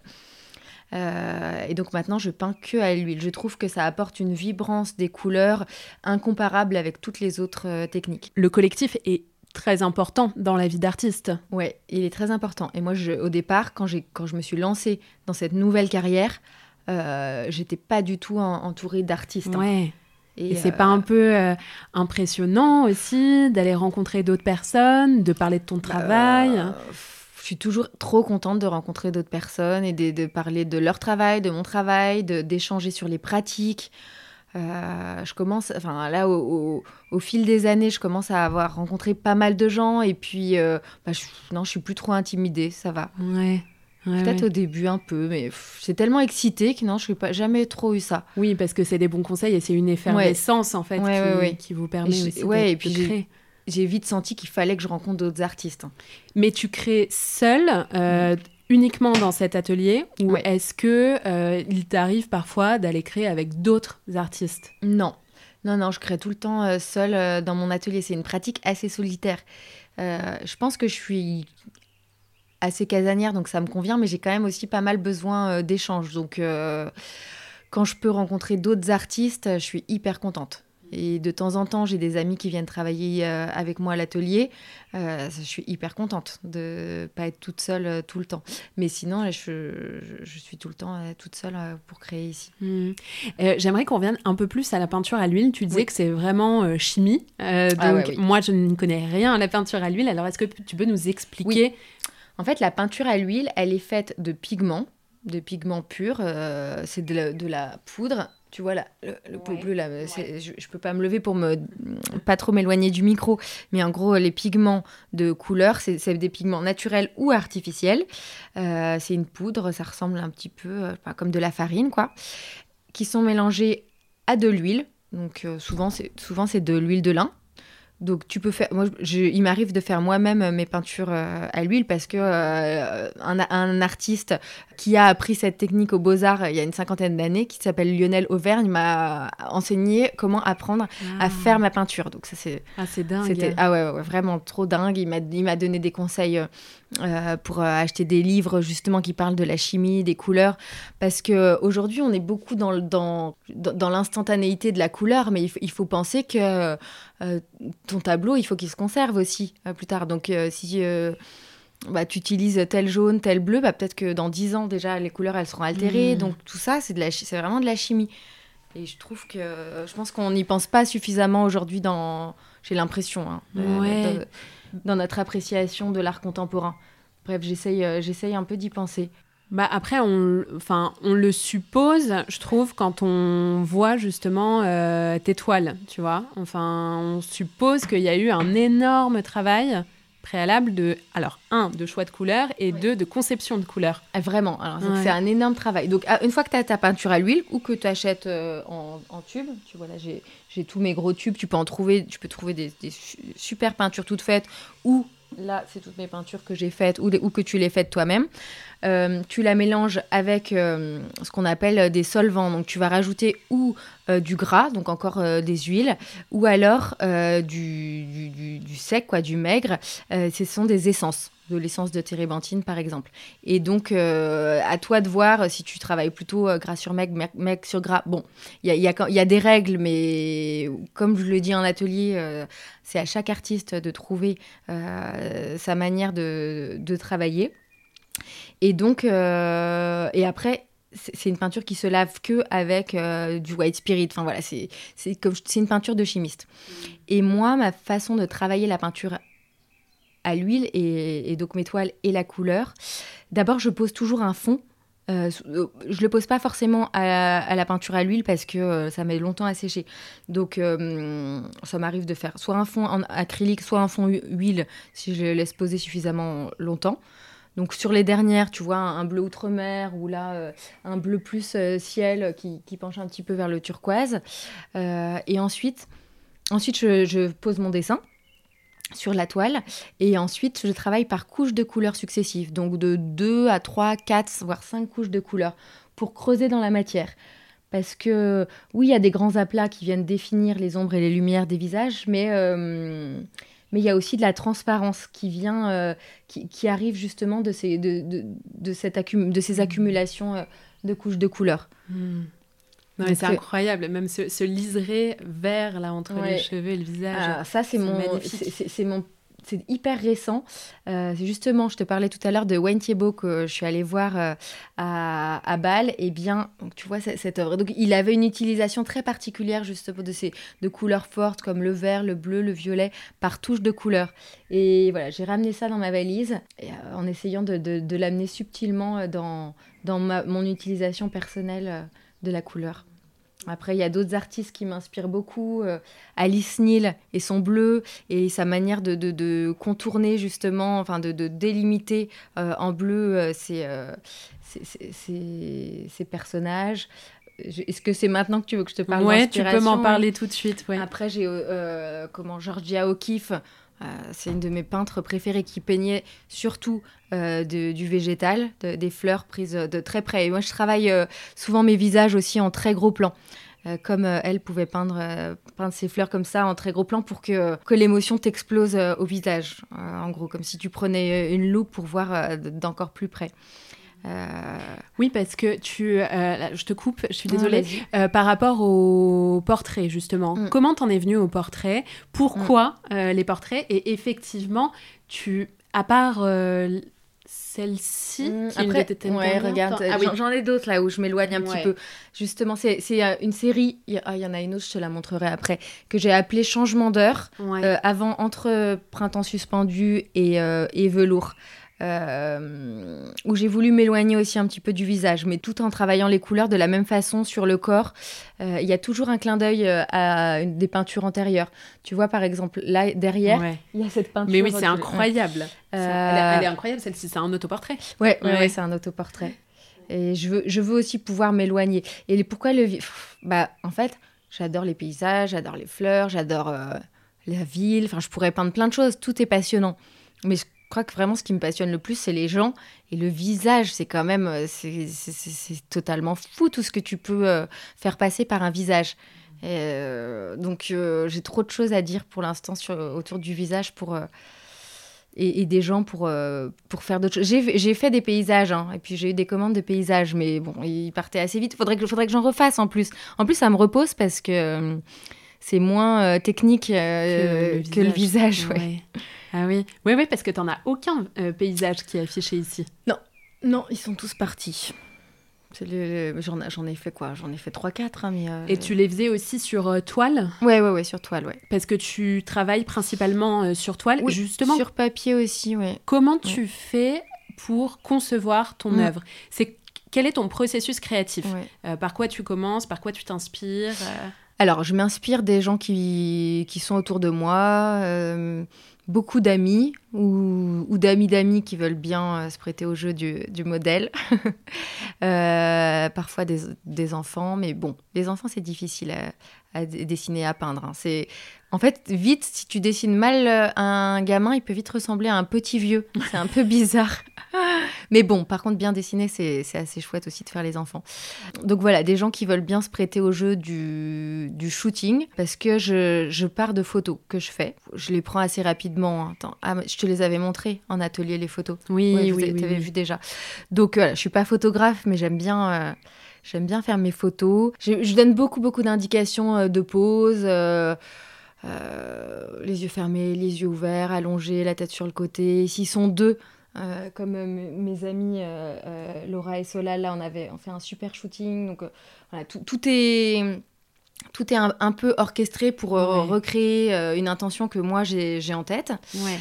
Euh, et donc maintenant, je peins que à l'huile. Je trouve que ça apporte une vibrance des couleurs incomparable avec toutes les autres techniques. Le collectif est très important dans la vie d'artiste. Ouais, il est très important. Et moi, je, au départ, quand, quand je me suis lancée dans cette nouvelle carrière, euh, j'étais pas du tout entourée d'artistes. Hein. Ouais. Et, c'est pas euh, un peu euh, impressionnant aussi d'aller rencontrer d'autres personnes, de parler de ton travail? Je suis toujours trop contente de rencontrer d'autres personnes et de, de, parler de leur travail, de mon travail, d'échanger sur les pratiques. Euh, je commence, enfin là, au, fil des années, je commence à avoir rencontré pas mal de gens et puis, euh, bah, je, non, je suis plus trop intimidée, ça va. Ouais, Peut-être au début un peu, mais c'est tellement excité que non, je n'ai pas jamais trop eu ça. Oui, parce que c'est des bons conseils et c'est une effervescence en fait qui, vous permet aussi ouais, et puis de créer. J'ai vite senti qu'il fallait que je rencontre d'autres artistes. Mais tu crées seul euh, uniquement dans cet atelier ou est-ce que euh, il t'arrive parfois d'aller créer avec d'autres artistes? Non, non, non, je crée tout le temps euh, seul dans mon atelier. C'est une pratique assez solitaire. je pense que je suis assez casanière, donc ça me convient, mais j'ai quand même aussi pas mal besoin euh, d'échanges. Donc, euh, quand je peux rencontrer d'autres artistes, je suis hyper contente. Et de temps en temps, j'ai des amis qui viennent travailler euh, avec moi à l'atelier. je suis hyper contente de pas être toute seule tout le temps. Mais sinon, je, je, suis tout le temps toute seule pour créer ici. Mmh. J'aimerais qu'on revienne un peu plus à la peinture à l'huile. Tu disais que c'est vraiment chimie. Ah donc, moi, je ne connais rien à la peinture à l'huile. Alors, est-ce que tu peux nous expliquer? En fait, la peinture à l'huile, elle est faite de pigments, de pigments purs. Euh, c'est de, la poudre. Tu vois, là, le, le bleu, là, je, ne peux pas me lever pour me pas trop m'éloigner du micro. Mais en gros, les pigments de couleur, c'est des pigments naturels ou artificiels. Euh, c'est une poudre, ça ressemble un petit peu euh, comme de la farine, quoi. Qui sont mélangés à de l'huile. Donc souvent, c'est de l'huile de lin. Donc tu peux faire, moi il m'arrive de faire moi-même euh, mes peintures euh, à l'huile parce que euh, un, artiste qui a appris cette technique aux beaux-arts il y a une cinquantaine d'années, qui s'appelle Lionel Auvergne, m'a enseigné comment apprendre à ah. faire ma peinture. Donc ça c'est... Ah c'est dingue. Ah ouais, vraiment trop dingue. Il m'a donné des conseils euh, pour euh, acheter des livres justement qui parlent de la chimie, des couleurs. Parce qu'aujourd'hui, on est beaucoup dans, dans, dans l'instantanéité de la couleur, mais il, faut penser que euh, ton tableau, il faut qu'il se conserve aussi plus tard. Donc si bah, tu utilises tel jaune, tel bleu, bah, peut-être que dans 10 ans déjà, les couleurs, elles seront altérées. Mmh. Donc tout ça, c'est, de la, c'est vraiment de la chimie. Et je trouve que je pense qu'on n'y pense pas suffisamment aujourd'hui dans... J'ai l'impression. Hein, ouais dans notre appréciation de l'art contemporain. Bref, j'essaye, euh, j'essaye un peu d'y penser. Bah après, on, enfin, on le suppose, je trouve, quand on voit justement euh, tes toiles, tu vois. Enfin, on suppose qu'il y a eu un énorme travail préalable de, alors, un, de choix de couleurs et deux, de conception de couleurs. Ah, vraiment, alors c'est un énorme travail. Donc, ah, une fois que tu as ta peinture à l'huile ou que tu achètes euh, en, en, tube, tu vois là, j'ai tous mes gros tubes, tu peux en trouver, tu peux trouver des, des super peintures toutes faites ou là, c'est toutes mes peintures que j'ai faites ou, que tu les faites toi-même. Euh, tu la mélanges avec euh, ce qu'on appelle des solvants. Donc, tu vas rajouter ou euh, du gras, donc encore des huiles, ou alors du, du, sec, quoi, du maigre. ce sont des essences de l'essence de térébenthine par exemple. Et donc à toi de voir si tu travailles plutôt gras sur maigre, maigre sur gras. Bon, il y a, y a, des règles, mais comme je le dis en atelier, c'est à chaque artiste de trouver sa manière de, travailler. Et donc, euh, et après, c'est une peinture qui se lave que avec euh, du white spirit. Enfin voilà, c'est une peinture de chimiste. Et moi, ma façon de travailler la peinture à l'huile et, donc mes toiles et la couleur. D'abord, je pose toujours un fond. Euh, je le pose pas forcément à, la peinture à l'huile parce que ça met longtemps à sécher. Donc ça m'arrive de faire soit un fond en acrylique, soit un fond huile si je le laisse poser suffisamment longtemps. Donc sur les dernières, tu vois un, bleu outre-mer ou là euh, un bleu plus euh, ciel qui, penche un petit peu vers le turquoise. Euh, et ensuite, ensuite je, pose mon dessin sur la toile et ensuite je travaille par couches de couleurs successives, donc de 2 à 3, 4, voire 5 couches de couleurs pour creuser dans la matière. Parce que oui, il y a des grands aplats qui viennent définir les ombres et les lumières des visages, mais mais il y a aussi de la transparence qui vient, euh, qui, arrive justement de ces, de, de, cette de ces accumulations euh, de couches de couleurs. Hmm. c'est incroyable, même ce, ce liseré vert là entre les cheveux et le visage. Ah, ça, c'est mon, c'est mon c'est hyper récent. Euh, justement, je te parlais tout à l'heure de Wayne Thiebaud que je suis allée voir euh, à, à, Bâle. Et eh bien, donc, tu vois cette œuvre. Donc, il avait une utilisation très particulière justement de ces de couleurs fortes comme le vert, le bleu, le violet, par touche de couleurs. Et voilà, j'ai ramené ça dans ma valise euh, en essayant de, de, l'amener subtilement dans, dans mon utilisation personnelle de la couleur. Après, il y a d'autres artistes qui m'inspirent beaucoup. Euh, Alice Neal et son bleu et sa manière de, de, contourner justement, enfin de, de délimiter euh, en bleu euh, ces, ces, personnages. Est-ce que c'est maintenant que tu veux que je te parle Ouais, tu peux m'en parler tout de suite. Ouais. Après, j'ai comment Georgia O'Keeffe. C'est une de mes peintres préférées qui peignait surtout du végétal, des fleurs prises de très près. Et moi, je travaille souvent mes visages aussi en très gros plan. Euh, comme euh, elle pouvait peindre, euh, peindre ses fleurs comme ça en très gros plan pour que, que l'émotion t'explose au visage. en gros, comme si tu prenais une loupe pour voir d'encore plus près. Oui, parce que tu, je te coupe, je suis désolée, par rapport au portrait justement. Mm. Comment t'en es venu au portrait? Pourquoi mm. les portraits? Et effectivement, tu, à part celle-ci mmh, après ouais, regarde ah j'en ai d'autres là où je m'éloigne un petit peu. Justement c'est euh, une série ah, il y, en a une autre je te la montrerai après que j'ai appelée changement d'heure euh, avant entre printemps suspendu et, euh, et velours euh, où j'ai voulu m'éloigner aussi un petit peu du visage, mais tout en travaillant les couleurs de la même façon sur le corps. Euh, il y a toujours un clin d'œil euh, à des peintures antérieures. Tu vois, par exemple, là derrière, il y a cette peinture. Mais oui, c'est incroyable. Elle, est, incroyable celle-ci, c'est un autoportrait. Ouais, ouais, c'est un autoportrait. Et je veux, je veux aussi pouvoir m'éloigner. Et pourquoi le. Bah, en fait, j'adore les paysages, j'adore les fleurs, j'adore la ville. Enfin, je pourrais peindre plein de choses. Tout est passionnant. Mais crois que vraiment ce qui me passionne le plus, c'est les gens et le visage. C'est quand même, euh, c'est totalement fou tout ce que tu peux euh, faire passer par un visage. Euh, donc j'ai trop de choses à dire pour l'instant autour du visage pour et, des gens pour pour faire d'autres choses. J'ai fait des paysages hein, et puis j'ai eu des commandes de paysages, mais bon, ils partaient assez vite. Faudrait que faudrait que j'en refasse en plus. En plus, ça me repose parce que c'est moins technique que, le visage. ouais. Ah oui, oui, oui, parce que tu n'en as aucun euh, paysage qui est affiché ici. Non, non, ils sont tous partis. J'en ai fait quoi? J'en ai fait 3-4. Hein, euh, Et tu les faisais aussi sur euh, toile? Ouais, ouais, ouais, sur toile, ouais. Parce que tu travailles principalement sur toile, oui, justement. Sur papier aussi, ouais. Comment tu fais pour concevoir ton mm. œuvre? C'est quel est ton processus créatif? Par quoi tu commences? Par quoi tu t'inspires Alors, je m'inspire des gens qui, qui sont autour de moi beaucoup d'amis ou, d'amis d'amis qui veulent bien euh, se prêter au jeu du, modèle. [LAUGHS] Euh, parfois des, enfants, mais bon, les enfants, c'est difficile à, dessiner, à peindre. Hein. C'est en fait, vite, si tu dessines mal euh, un gamin, il peut vite ressembler à un petit vieux. C'est un peu [LAUGHS] bizarre. Mais bon, par contre, bien dessiner, c'est assez chouette aussi de faire les enfants. Donc voilà, des gens qui veulent bien se prêter au jeu du, shooting, parce que je, pars de photos que je fais. Je les prends assez rapidement. Hein. Ah, je te les avais montrées en atelier, les photos. Oui, oui, oui. Tu avais vu déjà. Donc voilà, je suis pas photographe, mais j'aime bien... Euh, j'aime bien faire mes photos. Je, donne beaucoup, beaucoup d'indications euh, de pose. Euh, les yeux fermés, les yeux ouverts, allongés, la tête sur le côté. S'ils sont deux, euh, comme euh, mes amis Laura et Solal, là, on avait on fait un super shooting. Donc voilà, tout, est tout est un, peu orchestré pour recréer une intention que moi j'ai en tête. Ouais.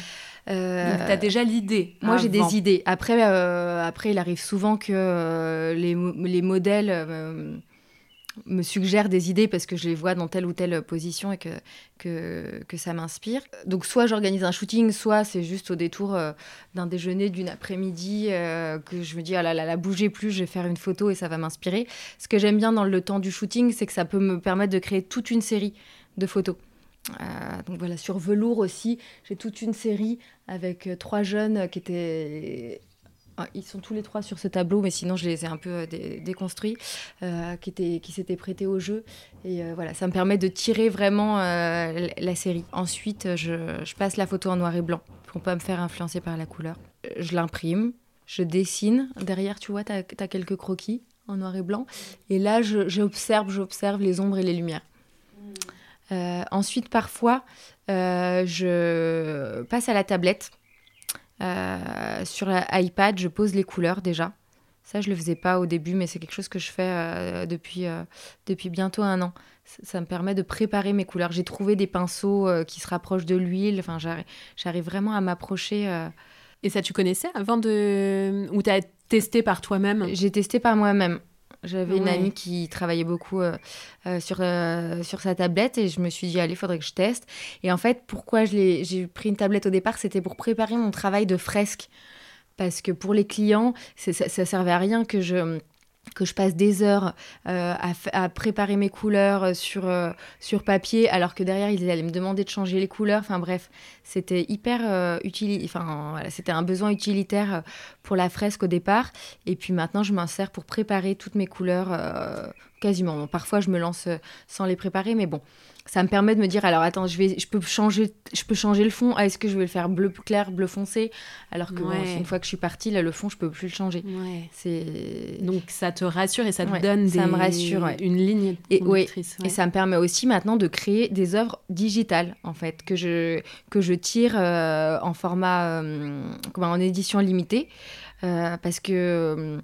Euh, tu as déjà l'idée. Moi, j'ai des idées. Après, après, il arrive souvent que les, les, modèles me suggère des idées parce que je les vois dans telle ou telle position et que, que, que ça m'inspire. Donc soit j'organise un shooting, soit c'est juste au détour euh, d'un déjeuner, d'une après-midi, euh, que je me dis, ah là là, là, bougez plus, je vais faire une photo et ça va m'inspirer. Ce que j'aime bien dans le temps du shooting, c'est que ça peut me permettre de créer toute une série de photos. Euh, donc voilà, sur velours aussi, j'ai toute une série avec trois jeunes qui étaient ah, ils sont tous les trois sur ce tableau, mais sinon je les ai un peu euh, déconstruits, euh, qui, étaient, qui s'étaient prêtés au jeu. Et euh, voilà, ça me permet de tirer vraiment la série. Ensuite, je, passe la photo en noir et blanc pour pas me faire influencer par la couleur. Je l'imprime, je dessine. Derrière, tu vois, tu as, quelques croquis en noir et blanc. Et là, j'observe, j'observe les ombres et les lumières. Ensuite, parfois, je passe à la tablette euh, sur l'iPad, je pose les couleurs déjà. Ça, je le faisais pas au début, mais c'est quelque chose que je fais euh, depuis, euh, depuis bientôt un an. Ça, me permet de préparer mes couleurs. J'ai trouvé des pinceaux qui se rapprochent de l'huile. Enfin, j'arrive vraiment à m'approcher. Et ça, tu connaissais avant de. Ou tu as testé par toi-même? J'ai testé par moi-même. J'avais une amie qui travaillait beaucoup sur, sur sa tablette et je me suis dit, allez, il faudrait que je teste. Et en fait, pourquoi j'ai pris une tablette au départ C'était pour préparer mon travail de fresque. Parce que pour les clients, ça, ça servait à rien que je que je passe des heures euh, à, préparer mes couleurs euh, sur, euh, sur papier, alors que derrière, ils allaient me demander de changer les couleurs. Enfin bref, c'était hyper utile. Enfin, voilà, c'était un besoin utilitaire pour la fresque au départ. Et puis maintenant, je m'insère pour préparer toutes mes couleurs quasiment. parfois, je me lance sans les préparer, mais bon, ça me permet de me dire alors attends je vais je peux changer je peux changer le fond. Ah, est-ce que je vais le faire bleu clair bleu foncé? Alors que une fois que je suis partie là le fond je peux plus le changer. C'est donc ça te rassure et ça te donne ça me rassure une ligne et et ça me permet aussi maintenant de créer des œuvres digitales en fait que je que je tire euh, en format euh, en édition limitée. Euh, parce que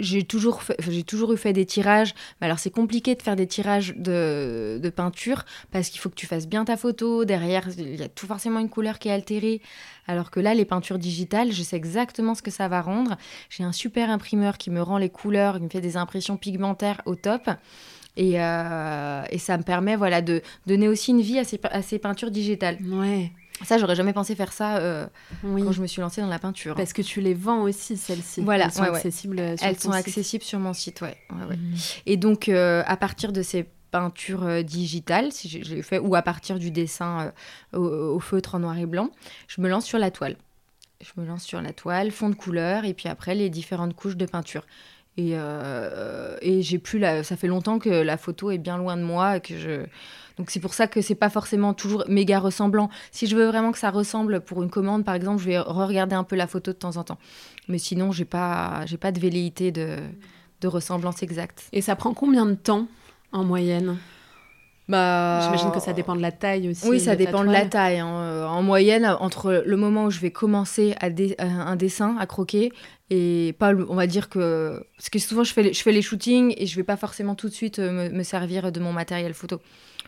j'ai toujours, j'ai toujours eu fait des tirages. Mais alors c'est compliqué de faire des tirages de, de peinture parce qu'il faut que tu fasses bien ta photo. Derrière, il y a tout forcément une couleur qui est altérée. Alors que là, les peintures digitales, je sais exactement ce que ça va rendre. J'ai un super imprimeur qui me rend les couleurs, qui me fait des impressions pigmentaires au top. Et, euh, et ça me permet voilà, de donner aussi une vie à ces, à ces peintures digitales. Ouais. Ça, j'aurais jamais pensé faire ça euh, quand je me suis lancée dans la peinture. Parce que tu les vends aussi, celles-ci. Voilà, elles sont accessibles euh, sur Elles sont accessibles sur mon site, ouais. Mhm. Et donc, euh, à partir de ces peintures digitales, si j'ai fait, ou à partir du dessin au, feutre en noir et blanc, je me lance sur la toile. Je me lance sur la toile, fond de couleur, et puis après les différentes couches de peinture. Et, et j'ai plus la... ça fait longtemps que la photo est bien loin de moi, que je donc c'est pour ça que c'est pas forcément toujours méga ressemblant. Si je veux vraiment que ça ressemble pour une commande, par exemple, je vais re-regarder un peu la photo de temps en temps. Mais sinon, j'ai pas, j'ai pas de velléité de, de ressemblance exacte. Et ça prend combien de temps en moyenne? Bah, J'imagine que ça dépend de la taille aussi. Oui, ça dépend de la taille. Hein. Euh, en moyenne, entre le moment où je vais commencer à euh, un dessin, à croquer, et pas, on va dire que. Parce que souvent, je fais, les, je fais les shootings et je vais pas forcément tout de suite euh, me servir de mon matériel photo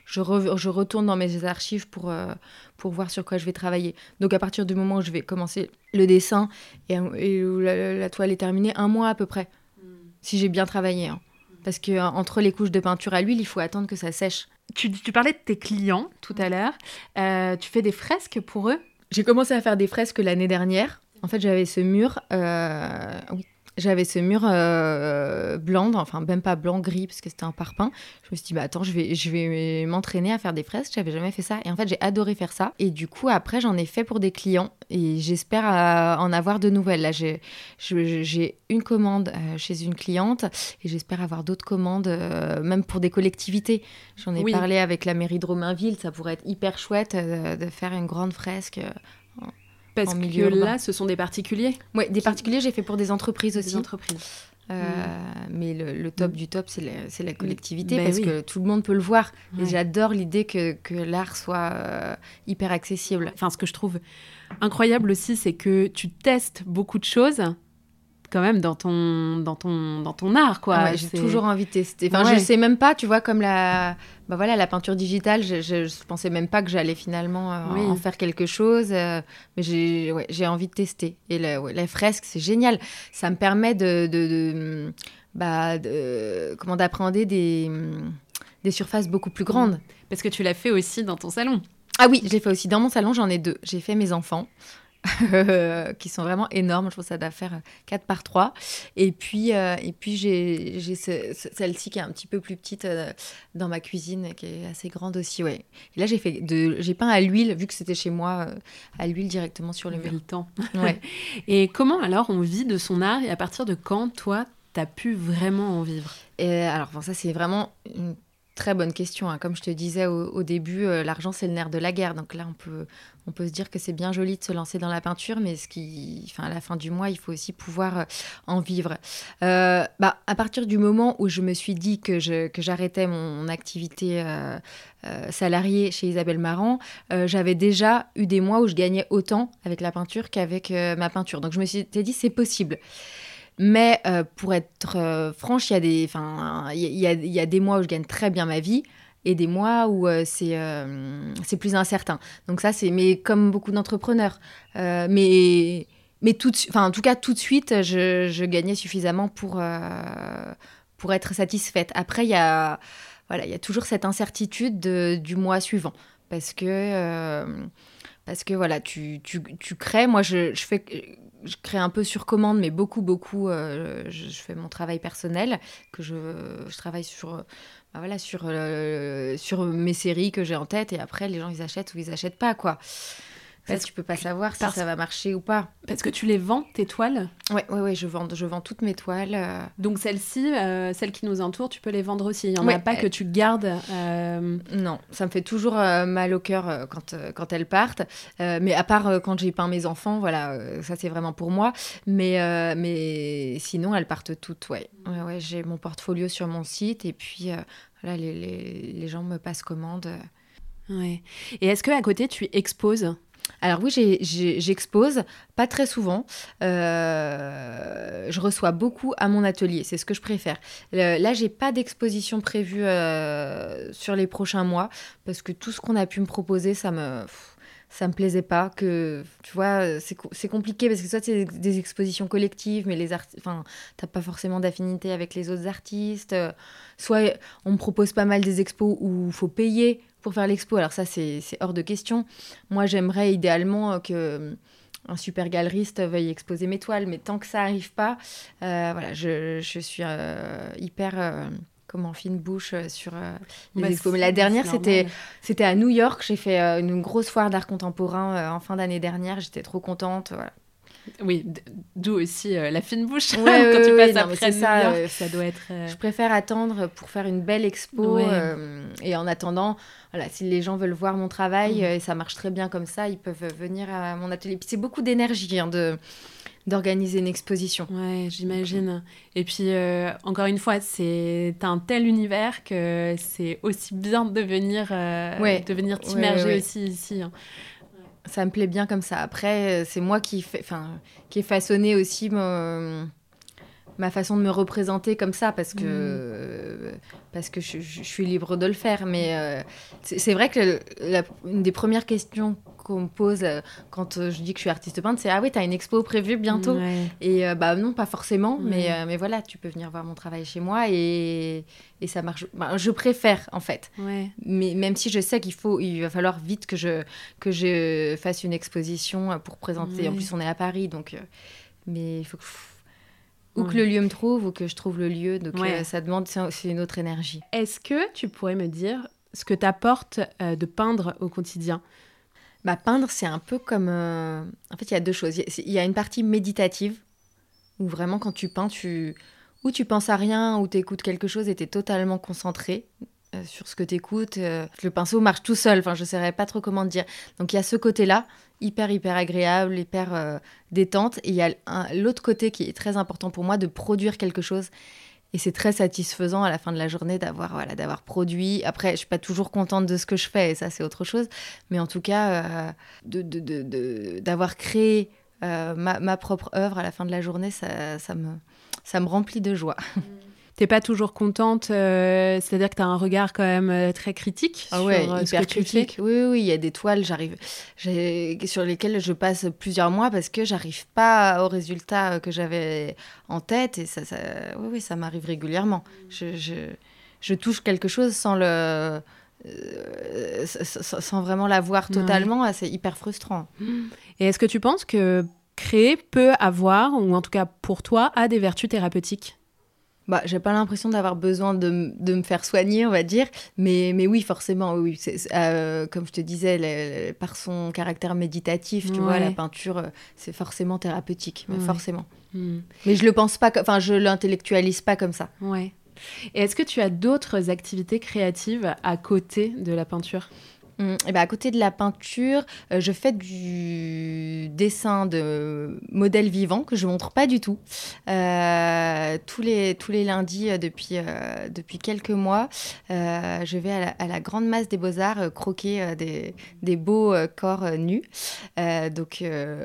je, je retourne dans mes archives pour, euh, pour voir sur quoi je vais travailler. Donc à partir du moment où je vais commencer le dessin et, où la, toile est terminée, un mois à peu près, hmm. si j'ai bien travaillé. Hein. Parce que euh, entre les couches de peinture à l'huile, il faut attendre que ça sèche. Tu, tu parlais de tes clients tout à l'heure. Euh, tu fais des fresques pour eux? J'ai commencé à faire des fresques l'année dernière. En fait, j'avais ce mur. oui, j'avais ce mur euh, blanc, enfin même pas blanc, gris, parce que c'était un parpaing. Je me suis dit, bah attends, je vais, je vais m'entraîner à faire des fresques. J'avais jamais fait ça. Et en fait, j'ai adoré faire ça. Et du coup, après, j'en ai fait pour des clients. Et j'espère euh, en avoir de nouvelles. Là, j'ai une commande euh, chez une cliente. Et j'espère avoir d'autres commandes, même pour des collectivités. J'en ai parlé avec la mairie de Romainville. Ça pourrait être hyper chouette de faire une grande fresque parce que là, ce sont des particuliers Oui, des particuliers, j'ai fait pour des entreprises aussi. Des entreprises. Euh, mm. Mais le, top mm. du top, c'est la, la, collectivité, ben parce que tout le monde peut le voir. Et j'adore l'idée que, que l'art soit euh, hyper accessible. Enfin, ce que je trouve incroyable aussi, c'est que tu testes beaucoup de choses quand même dans ton dans ton dans ton art quoi. Ah j'ai toujours envie de tester. Enfin, je sais même pas, tu vois, comme la bah voilà la peinture digitale, je, je, pensais même pas que j'allais finalement euh, en faire quelque chose, euh, mais j'ai ouais, j'ai envie de tester. Et la, la fresque, c'est génial. Ça me permet de, de, de bah de, comment d'appréhender des des surfaces beaucoup plus grandes. Parce que tu l'as fait aussi dans ton salon. Ah oui, je l'ai fait aussi dans mon salon. J'en ai deux. J'ai fait mes enfants. [LAUGHS] qui sont vraiment énormes. Je trouve ça doit faire 4 par 3. Et puis, euh, et puis j'ai, celle-ci qui est un petit peu plus petite euh, dans ma cuisine, qui est assez grande aussi. Ouais. Et là, j'ai, fait de, j'ai peint à l'huile, vu que c'était chez moi, euh, à l'huile directement sur le mur. [LAUGHS] Ouais. et comment alors on vit de son art et à partir de quand, toi, tu as pu vraiment en vivre? Et Alors, ça, c'est vraiment une Très bonne question. Hein. Comme je te disais au, début, euh, l'argent c'est le nerf de la guerre. Donc là, on peut, on peut se dire que c'est bien joli de se lancer dans la peinture, mais ce qui, enfin, à la fin du mois, il faut aussi pouvoir euh, en vivre. Euh, bah, à partir du moment où je me suis dit que, que j'arrêtais mon, activité salariée chez Isabelle Marant, j'avais déjà eu des mois où je gagnais autant avec la peinture qu'avec ma peinture. Donc je me suis dit, c'est possible. Mais euh, pour être euh, franche, il y, a des, il, y a, des mois où je gagne très bien ma vie et des mois où euh, c'est c'est plus incertain. Donc ça, c'est mais comme beaucoup d'entrepreneurs. mais mais tout enfin, en tout cas, tout de suite, je, je gagnais suffisamment pour, pour être satisfaite. Après, il y a, voilà, il y a toujours cette incertitude du mois suivant. Parce que, parce que voilà, tu, tu, tu crées. Moi, je, je, fais, je crée un peu sur commande, mais beaucoup, beaucoup. Euh, je, fais mon travail personnel, que je, travaille sur. Bah voilà, sur, euh, sur mes séries que j'ai en tête et après les gens ils achètent ou ils achètent pas quoi. Parce que tu peux pas savoir si ça va marcher ou pas. Parce que tu les vends, tes toiles Ouais, ouais, ouais, je vends, je vends toutes mes toiles. Euh. Donc celles-ci, euh, celles qui nous entourent, tu peux les vendre aussi. Il n'y en a pas que tu gardes. Euh, non, ça me fait toujours mal au cœur quand, quand elles partent. mais à part quand j'ai peint mes enfants, voilà, ça c'est vraiment pour moi. Mais, mais sinon, elles partent toutes, ouais. ouais, ouais j'ai mon portfolio sur mon site et puis voilà, les, les, les gens me passent commande. Ouais. Et est-ce que à côté tu exposes? Alors oui, j'expose, pas très souvent. Euh, je reçois beaucoup à mon atelier, c'est ce que je préfère. là, j'ai pas d'exposition prévue euh, sur les prochains mois parce que tout ce qu'on a pu me proposer, ça me ça me plaisait pas que tu vois c'est compliqué parce que soit c'est des expositions collectives mais les enfin t'as pas forcément d'affinité avec les autres artistes soit on me propose pas mal des expos où faut payer pour faire l'expo. Alors ça, c'est hors de question. Moi, j'aimerais idéalement euh, que euh, un super galeriste veuille exposer mes toiles, mais tant que ça n'arrive pas, euh, voilà, je, je suis hyper comment fine bouche sur les bah, expos. Mais la dernière, c'était c'était à New York. J'ai fait une grosse foire d'art contemporain en fin d'année dernière. J'étais trop contente. Voilà. Oui, d'où aussi euh, la fine bouche. [LAUGHS] quand tu passes après ça, euh, ça doit être. Euh, je préfère attendre pour faire une belle expo. et en attendant, voilà, si les gens veulent voir mon travail, mm. et ça marche très bien comme ça, ils peuvent venir à mon atelier. Puis c'est beaucoup d'énergie hein, de d'organiser une exposition. Ouais, j'imagine. Et puis, encore une fois, c'est un tel univers que c'est aussi bien de venir, de venir t'immerger aussi ici. Hein ça me plaît bien comme ça. Après, euh, c'est moi qui, fait, enfin, qui ai façonné aussi ma façon de me représenter comme ça parce que, mm. parce que je, suis libre de le faire. Mais euh, c'est vrai que la, une des premières questions qu'on me pose euh, quand euh, je dis que je suis artiste peintre, c'est Ah oui, tu as une expo prévue bientôt Et euh, bah non, pas forcément, mais, mais voilà, tu peux venir voir mon travail chez moi et, et ça marche. Bah, je préfère en fait. Mais même si je sais qu'il faut, il va falloir vite que je, que je fasse une exposition pour présenter. En plus, on est à Paris, donc. mais il faut que ou que le lieu me trouve ou que je trouve le lieu. Donc ça demande, c'est une autre énergie. Est-ce que tu pourrais me dire ce que t'apporte de peindre au quotidien? Bah, peindre, c'est un peu comme. Euh, en fait, il y a deux choses. Il y a une partie méditative, où vraiment, quand tu peins, tu. Ou tu penses à rien, ou tu écoutes quelque chose et tu es totalement concentré euh, sur ce que tu écoutes. Euh, le pinceau marche tout seul, enfin, je ne saurais pas trop comment te dire. Donc, il y a ce côté-là, hyper, hyper agréable, hyper détente. Et il y a l'autre côté qui est très important pour moi, de produire quelque chose. Et c'est très satisfaisant à la fin de la journée d'avoir voilà, d'avoir produit. Après, je suis pas toujours contente de ce que je fais, et ça, c'est autre chose. Mais en tout cas, euh, d'avoir créé euh, ma, ma, propre œuvre à la fin de la journée, ça, ça, me, ça me remplit de joie. T'es pas toujours contente, euh, c'est-à-dire que tu as un regard quand même euh, très critique ah ouais, sur hyper critique. Oui, oui, il y a des toiles j'arrive, sur lesquelles je passe plusieurs mois parce que j'arrive pas au résultat euh, que j'avais en tête et ça, ça, oui, oui, ça m'arrive régulièrement. Je, je, je, touche quelque chose sans le. sans vraiment la voir totalement, c'est hyper frustrant. Et est-ce que tu penses que créer peut avoir, ou en tout cas pour toi, a des vertus thérapeutiques? Bah, j'ai pas l'impression d'avoir besoin de, de, me faire soigner, on va dire. Mais, mais oui, forcément, oui. Euh, comme je te disais, par son caractère méditatif, tu vois, la peinture, euh, c'est forcément thérapeutique, mais forcément. Hmm. Mais je le pense pas, enfin, je l'intellectualise pas comme ça. Ouais. Et est-ce que tu as d'autres activités créatives à côté de la peinture? Et hum, eh ben à côté de la peinture, euh, je fais du dessin de modèles vivants que je montre pas du tout. Euh, tous, les, tous les lundis euh, depuis, quelques mois, je vais à la, Grande Masse des Beaux-Arts croquer des, des, beaux corps nus. donc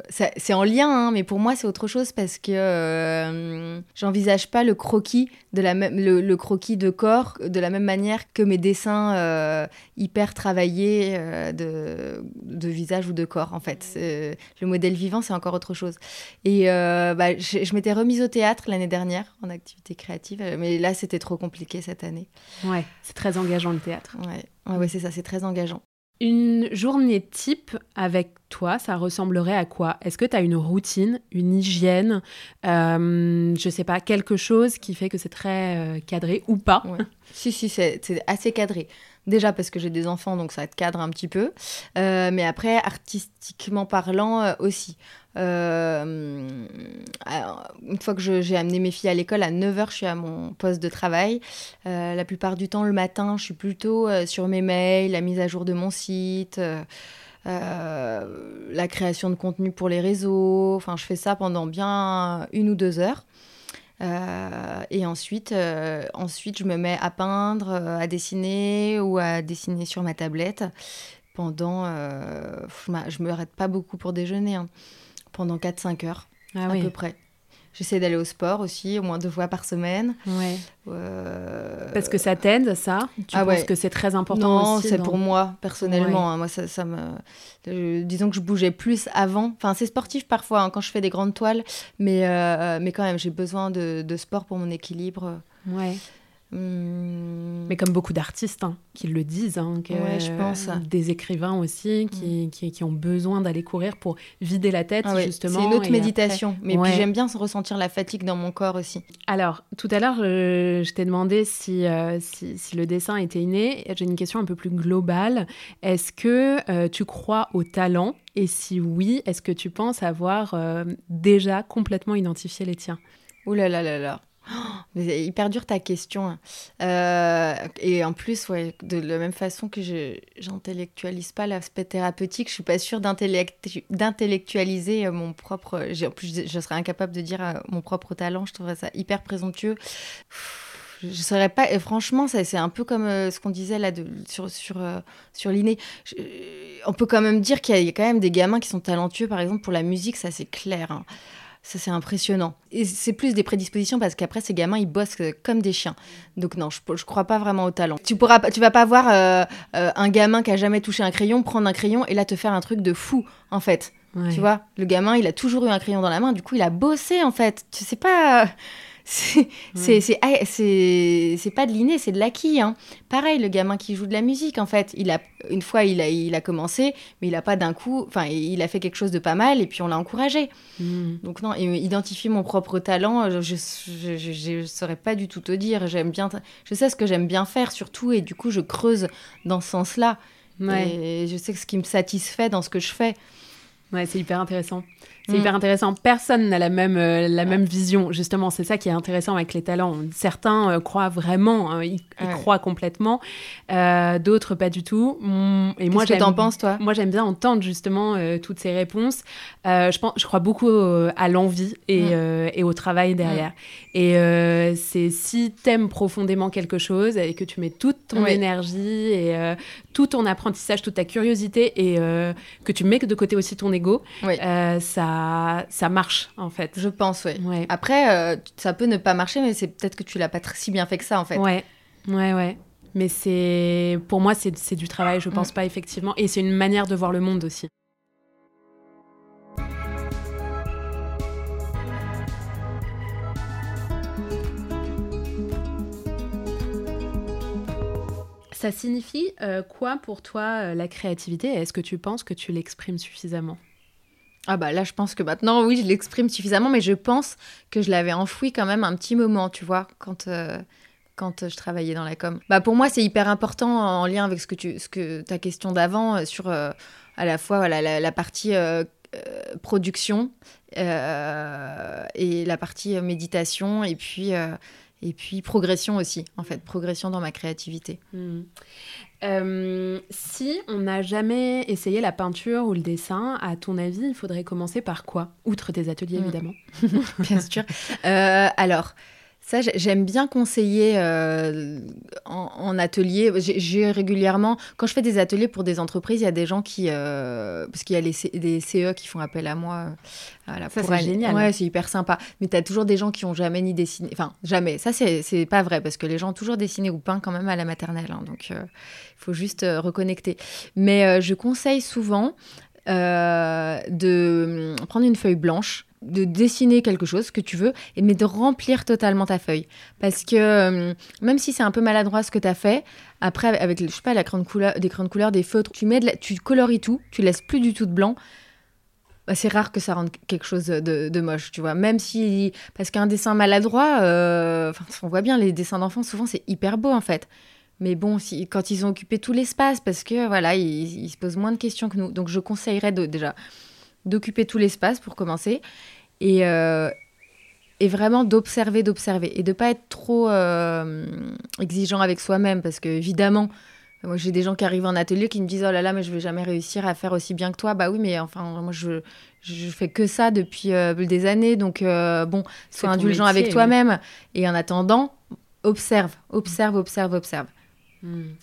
c'est en lien, hein, mais pour moi c'est autre chose parce que j'envisage pas le croquis de la le, croquis de corps de la même manière que mes dessins hyper travaillés portrait de, de, visage ou de corps, en fait. Le modèle vivant, c'est encore autre chose. Et bah, je, je m'étais remise au théâtre l'année dernière en activité créative, mais là, c'était trop compliqué cette année. Ouais, c'est très engageant le théâtre. Ouais, ouais, c'est ça, c'est très engageant. Une journée type avec toi, ça ressemblerait à quoi? Est-ce que tu as une routine, une hygiène, euh, je sais pas, quelque chose qui fait que c'est très euh, cadré ou pas? Si, si, c'est assez cadré. Déjà parce que j'ai des enfants, donc ça te cadre un petit peu. Euh, mais après, artistiquement parlant euh, aussi. Euh, une fois que j'ai amené mes filles à l'école, à 9h, je suis à mon poste de travail. la plupart du temps, le matin, je suis plutôt sur mes mails, la mise à jour de mon site. la création de contenu pour les réseaux. Enfin, je fais ça pendant bien une ou deux heures. Euh, et ensuite, euh, ensuite, je me mets à peindre, euh, à dessiner ou à dessiner sur ma tablette pendant. je me arrête pas beaucoup pour déjeuner, hein, pendant 4-5 heures ah à peu près. J'essaie d'aller au sport aussi, au moins deux fois par semaine. Ouais. Euh, Parce que ça t'aide, ça? Tu ah penses que c'est très important Non, c'est pour moi, personnellement. Hein. moi, ça, ça me... disons que je bougeais plus avant. Enfin, c'est sportif parfois, hein, quand je fais des grandes toiles. Mais, euh, mais quand même, j'ai besoin de, de, sport pour mon équilibre. Ouais. Hmm. Mais comme beaucoup d'artistes hein, qui le disent, hein, je pense. des écrivains aussi qui, hmm. qui, qui ont besoin d'aller courir pour vider la tête, ah justement. C'est une autre méditation. Mais puis j'aime bien ressentir la fatigue dans mon corps aussi. Alors, tout à l'heure, je, t'ai demandé si, euh, si, si, le dessin était inné. J'ai une question un peu plus globale. Est-ce que euh, tu crois au talent? Et si oui, est-ce que tu penses avoir euh, déjà complètement identifié les tiens? Ouh là là là là [GASPS] c'est hyper dur ta question. Hein. Euh, et en plus, ouais, de la même façon que je j'intellectualise pas l'aspect thérapeutique, je suis pas sûre d'intellectualiser euh, mon propre. En plus, je serais incapable de dire euh, mon propre talent. Je trouverais ça hyper présomptueux. Je saurais pas. Et franchement, c'est un peu comme ce qu'on disait là sur, sur, sur l'inné. On peut quand même dire qu'il y, a quand même des gamins qui sont talentueux, par exemple, pour la musique, ça c'est clair. Hein. Ça, c'est impressionnant. Et c'est plus des prédispositions parce qu'après, ces gamins, ils bossent comme des chiens. Donc non, je, je crois pas vraiment au talent. Tu pourras, tu vas pas voir euh, euh, un gamin qui a jamais touché un crayon prendre un crayon et là te faire un truc de fou, en fait. Tu vois, le gamin, il a toujours eu un crayon dans la main, du coup, il a bossé, en fait. Tu sais pas... Ah, c'est pas de l'inné, c'est de l'acquis. Hein. Pareil, le gamin qui joue de la musique, en fait, il a, une fois, il a, il a commencé, mais il a pas d'un coup, enfin, il a fait quelque chose de pas mal et puis on l'a encouragé. Hmm. Donc, non, identifier mon propre talent, je ne saurais pas du tout te dire. J'aime bien, je sais ce que j'aime bien faire surtout et du coup, je creuse dans ce sens-là. Et je sais ce qui me satisfait dans ce que je fais. Ouais, c'est hyper intéressant. C'est hyper mm. intéressant. Personne n'a la même euh, la même vision. Justement, c'est ça qui est intéressant avec les talents. Certains euh, croient vraiment, hein, ils, croient complètement. Euh, d'autres pas du tout. Mm, et moi, qu'est-ce que penses toi? Moi, j'aime bien entendre justement toutes ces réponses. je pense, je crois beaucoup à l'envie et, mm. et, au travail derrière. Et c'est si t'aimes profondément quelque chose et que tu mets toute ton énergie et tout ton apprentissage, toute ta curiosité et que tu mets de côté aussi ton ego, ça ça, marche, en fait. Je pense, oui. Ouais. Après, euh, ça peut ne pas marcher, mais c'est peut-être que tu l'as pas si bien fait que ça, en fait. Ouais, ouais, ouais. Mais c'est, pour moi, c'est du travail, je pense mm. pas, effectivement. Et c'est une manière de voir le monde aussi. Ça signifie euh, quoi pour toi euh, la créativité? Est-ce que tu penses que tu l'exprimes suffisamment? Ah bah là, je pense que maintenant, oui, je l'exprime suffisamment, mais je pense que je l'avais enfoui quand même un petit moment, tu vois, quand, euh, quand je travaillais dans la com. Bah pour moi, c'est hyper important en lien avec ce que tu, ce que ta question d'avant euh, sur euh, à la fois voilà, la, partie production et la partie méditation et puis et puis progression aussi, en fait, progression dans ma créativité. Hmm. Euh, si on n'a jamais essayé la peinture ou le dessin, à ton avis, il faudrait commencer par quoi? Outre tes ateliers, hmm. évidemment. [LAUGHS] Bien sûr. Euh, alors, Ça, j'aime bien conseiller euh, en, atelier. J'ai régulièrement, quand je fais des ateliers pour des entreprises, il y a des gens qui, euh, parce qu'il y a les, des CE qui font appel à moi. Voilà, ça, c'est génial. Ouais, c'est hyper sympa. Mais tu as toujours des gens qui ont jamais ni dessiné. Enfin, jamais. Ça, c'est pas vrai parce que les gens ont toujours dessiné ou peint quand même à la maternelle. Hein, donc, il faut juste reconnecter. Mais je conseille souvent de hum, prendre une feuille blanche de dessiner quelque chose que tu veux, mais de remplir totalement ta feuille. Parce que euh, même si c'est un peu maladroit ce que tu as fait, après, avec, je sais pas, la de couleur, des des feutres, tu, mets tu coloris tout, tu laisses plus du tout de blanc. Bah, c'est rare que ça rende quelque chose de, moche, tu vois. Même si. Parce qu'un dessin maladroit, euh, on voit bien, les dessins d'enfants, souvent, c'est hyper beau, en fait. Mais bon, si, quand ils ont occupé tout l'espace, parce que voilà, ils, se posent moins de questions que nous. Donc, je conseillerais de, déjà d'occuper tout l'espace pour commencer et, euh, et vraiment d'observer, d'observer et de pas être trop euh, exigeant avec soi-même parce que évidemment, moi j'ai des gens qui arrivent en atelier qui me disent oh là là mais je vais jamais réussir à faire aussi bien que toi. Bah oui mais enfin moi je je fais que ça depuis euh, des années donc bon sois indulgent avec toi-même et en attendant observe, observe, observe, observe. Hmm.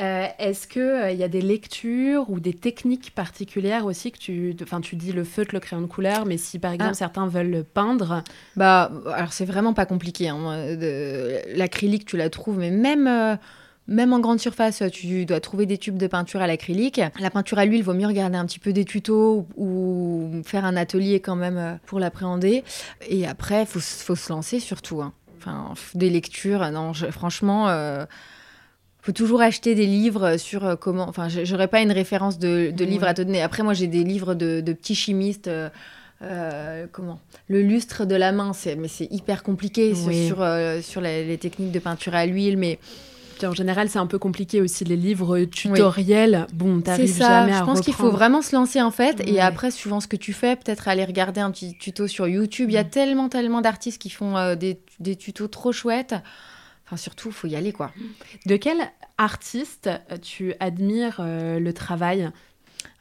Euh, est-ce qu'il il euh, y a des lectures ou des techniques particulières aussi que tu... Enfin, tu dis le feutre, le crayon de couleur, mais si par exemple ah. certains veulent peindre... Bah, alors c'est vraiment pas compliqué. Hein. L'acrylique, tu la trouves, mais même... Euh, même en grande surface, tu dois trouver des tubes de peinture à l'acrylique. La peinture à l'huile, il vaut mieux regarder un petit peu des tutos ou, faire un atelier quand même pour l'appréhender. Et après, il faut, faut, se lancer surtout. Hein. Enfin, des lectures, non, franchement faut toujours acheter des livres sur euh, comment. Enfin, j'aurais pas une référence de, de livre à te donner. Après, moi, j'ai des livres de, de petits chimistes. Euh, euh, comment Le lustre de la main, mais c'est hyper compliqué sur, sur les, techniques de peinture à l'huile, mais. en général, c'est un peu compliqué aussi les livres tutoriels. Bon, t'arrives jamais à Je pense qu'il faut vraiment se lancer en fait, et après, suivant ce que tu fais, peut-être aller regarder un petit tuto sur YouTube. Il y a mm. tellement, tellement d'artistes qui font des, des tutos trop chouettes. Enfin, surtout, faut y aller, quoi. De quel artiste tu admires euh, le travail?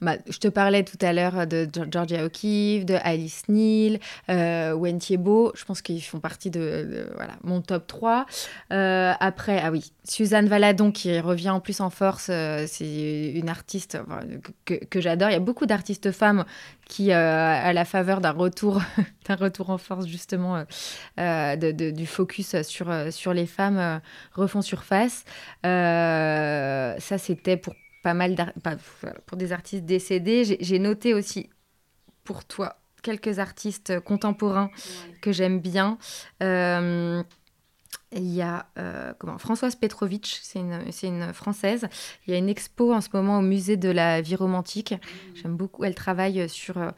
Bah, je te parlais tout à l'heure de Georgia O'Keeffe, de Alice Neal, euh, Wen. Je pense qu'ils font partie de, voilà, mon top 3. Euh, après, ah oui, Suzanne Valadon qui revient en plus en force. Euh, c'est une artiste que, que j'adore. Il y a beaucoup d'artistes femmes qui, à la faveur d'un retour, [LAUGHS] d'un retour en force justement de, du focus sur, sur les femmes, refont surface. ça, c'était pour pas mal pour des artistes décédés. J'ai noté aussi pour toi quelques artistes contemporains que j'aime bien. Euh, il y a euh, comment, Françoise Petrovitch, c'est une, une, Française. Il y a une expo en ce moment au musée de la vie romantique. Mmh. J'aime beaucoup. Elle travaille sur euh,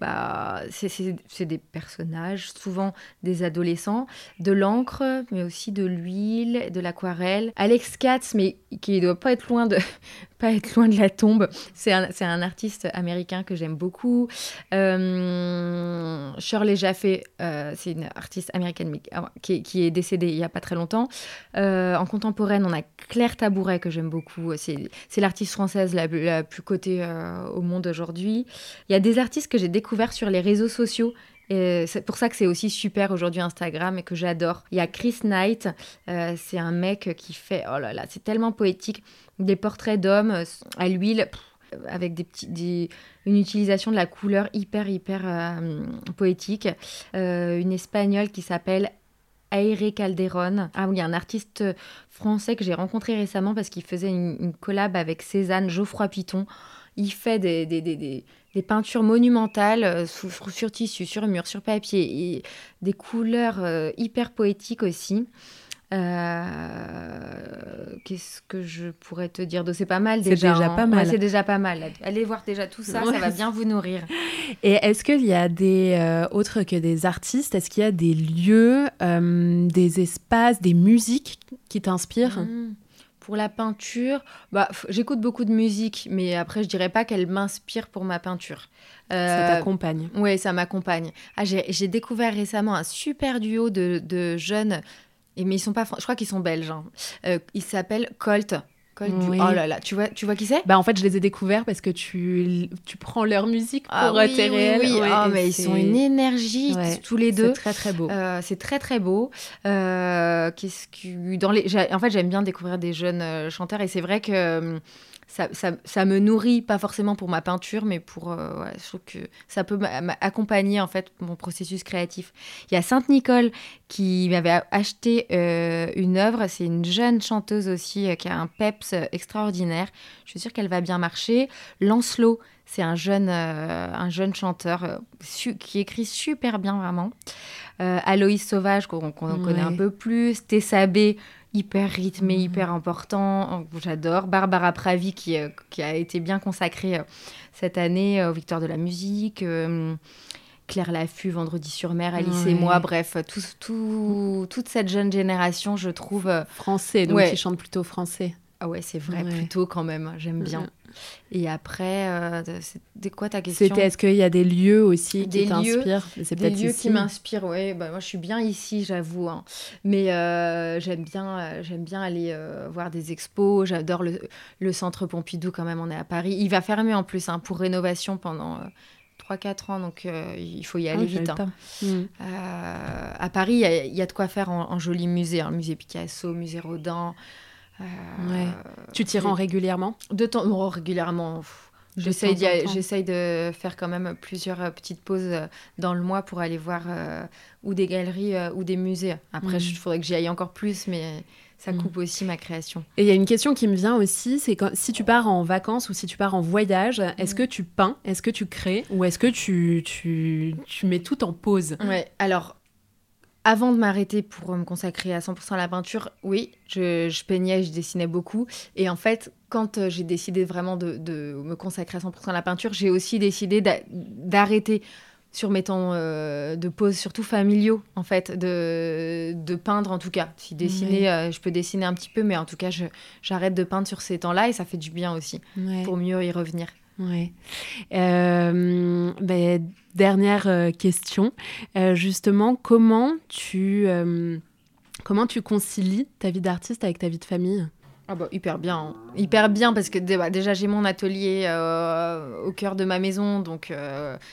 bah, c'est des personnages, souvent des adolescents, de l'encre, mais aussi de l'huile, de l'aquarelle. Alex Katz, mais qui ne doit pas être loin de, [LAUGHS] pas être loin de la tombe, c'est un, un, artiste américain que j'aime beaucoup. Euh, Shirley Jaffe, euh, c'est une artiste américaine ah, qui, qui, est décédée il n'y a pas très longtemps. Euh, en contemporaine, on a Claire Tabouret que j'aime beaucoup. C'est l'artiste française la, la, plus cotée au monde aujourd'hui. Il y a des artistes que j'ai découverts sur les réseaux sociaux. Et c'est pour ça que c'est aussi super aujourd'hui Instagram et que j'adore. Il y a Chris Knight, euh, c'est un mec qui fait, oh là là, c'est tellement poétique, des portraits d'hommes euh, à l'huile avec des petits, une utilisation de la couleur hyper hyper euh, poétique. une espagnole qui s'appelle Aire Calderon. Ah oui, un artiste français que j'ai rencontré récemment parce qu'il faisait une, collab avec Cézanne Geoffroy Piton. Il fait des, des, des, des peintures monumentales euh, sur, tissu, sur mur, sur papier, et des couleurs euh, hyper poétiques aussi. Euh, qu'est-ce que je pourrais te dire C'est pas mal déjà. C'est déjà hein. pas mal. c'est déjà pas mal. Allez voir déjà tout ça, ça va bien vous nourrir. Et est-ce qu'il y a des autres que des artistes Est-ce qu'il y a des lieux, des espaces, des musiques qui t'inspirent? Mmh. Pour la peinture, bah, j'écoute beaucoup de musique, mais après, je dirais pas qu'elle m'inspire pour ma peinture. Euh, ça t'accompagne Oui, ça m'accompagne. Ah, j'ai découvert récemment un super duo de, de jeunes, et, mais ils sont pas, je crois qu'ils sont belges. Hein. Euh, ils s'appellent Colt. Du... Oh là là, tu vois, tu vois qui c'est? Bah en fait, je les ai découverts parce que tu, tu prends leur musique pour ah, oui, tes réels. Oui, oh, mais ils sont une énergie tous les deux. C'est très très beau. Euh, c'est très très beau. Euh, qu'est-ce que dans les, en fait, j'aime bien découvrir des jeunes euh, chanteurs et c'est vrai que ça, ça, ça, me nourrit, pas forcément pour ma peinture, mais pour. Euh, ouais, je trouve que ça peut m'accompagner en fait mon processus créatif. Il y a Sainte Nicole qui m'avait acheté euh, une œuvre. C'est une jeune chanteuse aussi euh, qui a un peps extraordinaire. Je suis sûre qu'elle va bien marcher. Lancelot, c'est un jeune, un jeune chanteur qui écrit super bien vraiment. Aloïs Sauvage qu'on connaît un peu plus. Tessabé hyper rythmé, mhm. hyper important. J'adore. Barbara Pravi qui, euh, qui, a été bien consacrée euh, cette année euh, aux Victoires de la musique. Claire Laffut, Vendredi sur mer, Alice et moi, bref, tout, tout, toute cette jeune génération, je trouve. Français, donc qui chante plutôt français. Ah ouais, c'est vrai, plutôt quand même, j'aime bien. Et après, euh, c'était quoi ta question C'était est-ce qu'il y a des lieux aussi qui t'inspirent? C'est des lieux qui m'inspirent, oui. Bah, moi, je suis bien ici, j'avoue. Hein. Mais euh, j'aime bien, euh, j'aime bien aller voir des expos. J'adore le, le, centre Pompidou quand même. On est à Paris. Il va fermer en plus hein, pour rénovation pendant 3-4 ans, donc il faut y aller ah, vite. Hein. Hmm. à Paris, il y, a de quoi faire en, joli musée. Hein. Musée Picasso, musée Rodin. Euh, tu t'y rends régulièrement? De temps, non, régulièrement. J'essaye de faire quand même plusieurs euh, petites pauses euh, dans le mois pour aller voir ou des galeries ou des musées. Après, il mm. faudrait que j'y aille encore plus, mais ça mm. coupe aussi ma création. Et il y a une question qui me vient aussi, c'est si tu pars en vacances ou si tu pars en voyage, est-ce mm. que tu peins, est-ce que tu crées? Ou est-ce que tu, tu, tu, mets tout en pause? Ouais, alors avant de m'arrêter pour me consacrer à 100% à la peinture, oui, je, peignais, je dessinais beaucoup. Et en fait, quand euh, j'ai décidé vraiment de, me consacrer à 100% à la peinture, j'ai aussi décidé d'arrêter sur mes temps euh, de pause, surtout familiaux, en fait, de, peindre en tout cas. Si dessiner, euh, je peux dessiner un petit peu, mais en tout cas, j'arrête de peindre sur ces temps-là et ça fait du bien aussi, pour mieux y revenir. Ouais. Euh, ben, dernière euh, question. Euh, justement, comment tu, comment tu concilies ta vie d'artiste avec ta vie de famille? Ah bah, hyper bien, hyper bien parce que bah, déjà j'ai mon atelier au cœur de ma maison donc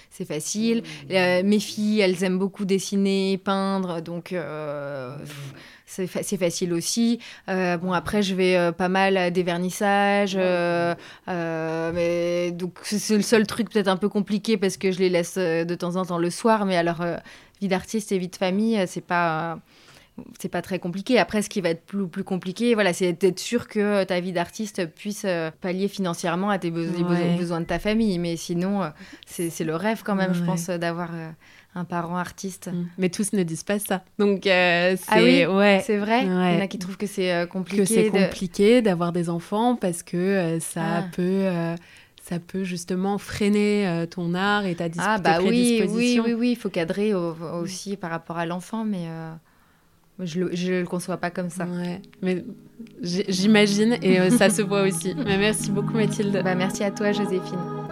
c'est facile. Mes filles elles aiment beaucoup dessiner, peindre donc c'est facile aussi. Euh, bon, après, je vais euh, pas mal à des vernissages. Euh, mais, donc, c'est le seul truc peut-être un peu compliqué parce que je les laisse de temps en temps le soir. Mais alors, vie d'artiste et vie de famille, c'est pas c'est pas très compliqué. Après, ce qui va être plus, plus compliqué, voilà, c'est d'être sûr que ta vie d'artiste puisse pallier financièrement à tes besoins de ta famille. Mais sinon, c'est le rêve quand même, je pense, d'avoir un parent artiste. Mm. Mais tous ne disent pas ça. Donc euh, c'est ah oui, ouais, c'est vrai. Il y en a qui trouvent que c'est compliqué. Euh, que c'est compliqué d'avoir des enfants parce que euh, ça ah. peut ça peut justement freiner ton art et ta dis ah, bah oui, Oui, oui, oui, il faut cadrer aussi par rapport à l'enfant, mais je le, je le conçois pas comme ça. Ouais. Mais j'imagine et ça se voit aussi. Mais merci beaucoup Mathilde. Bah, merci à toi Joséphine.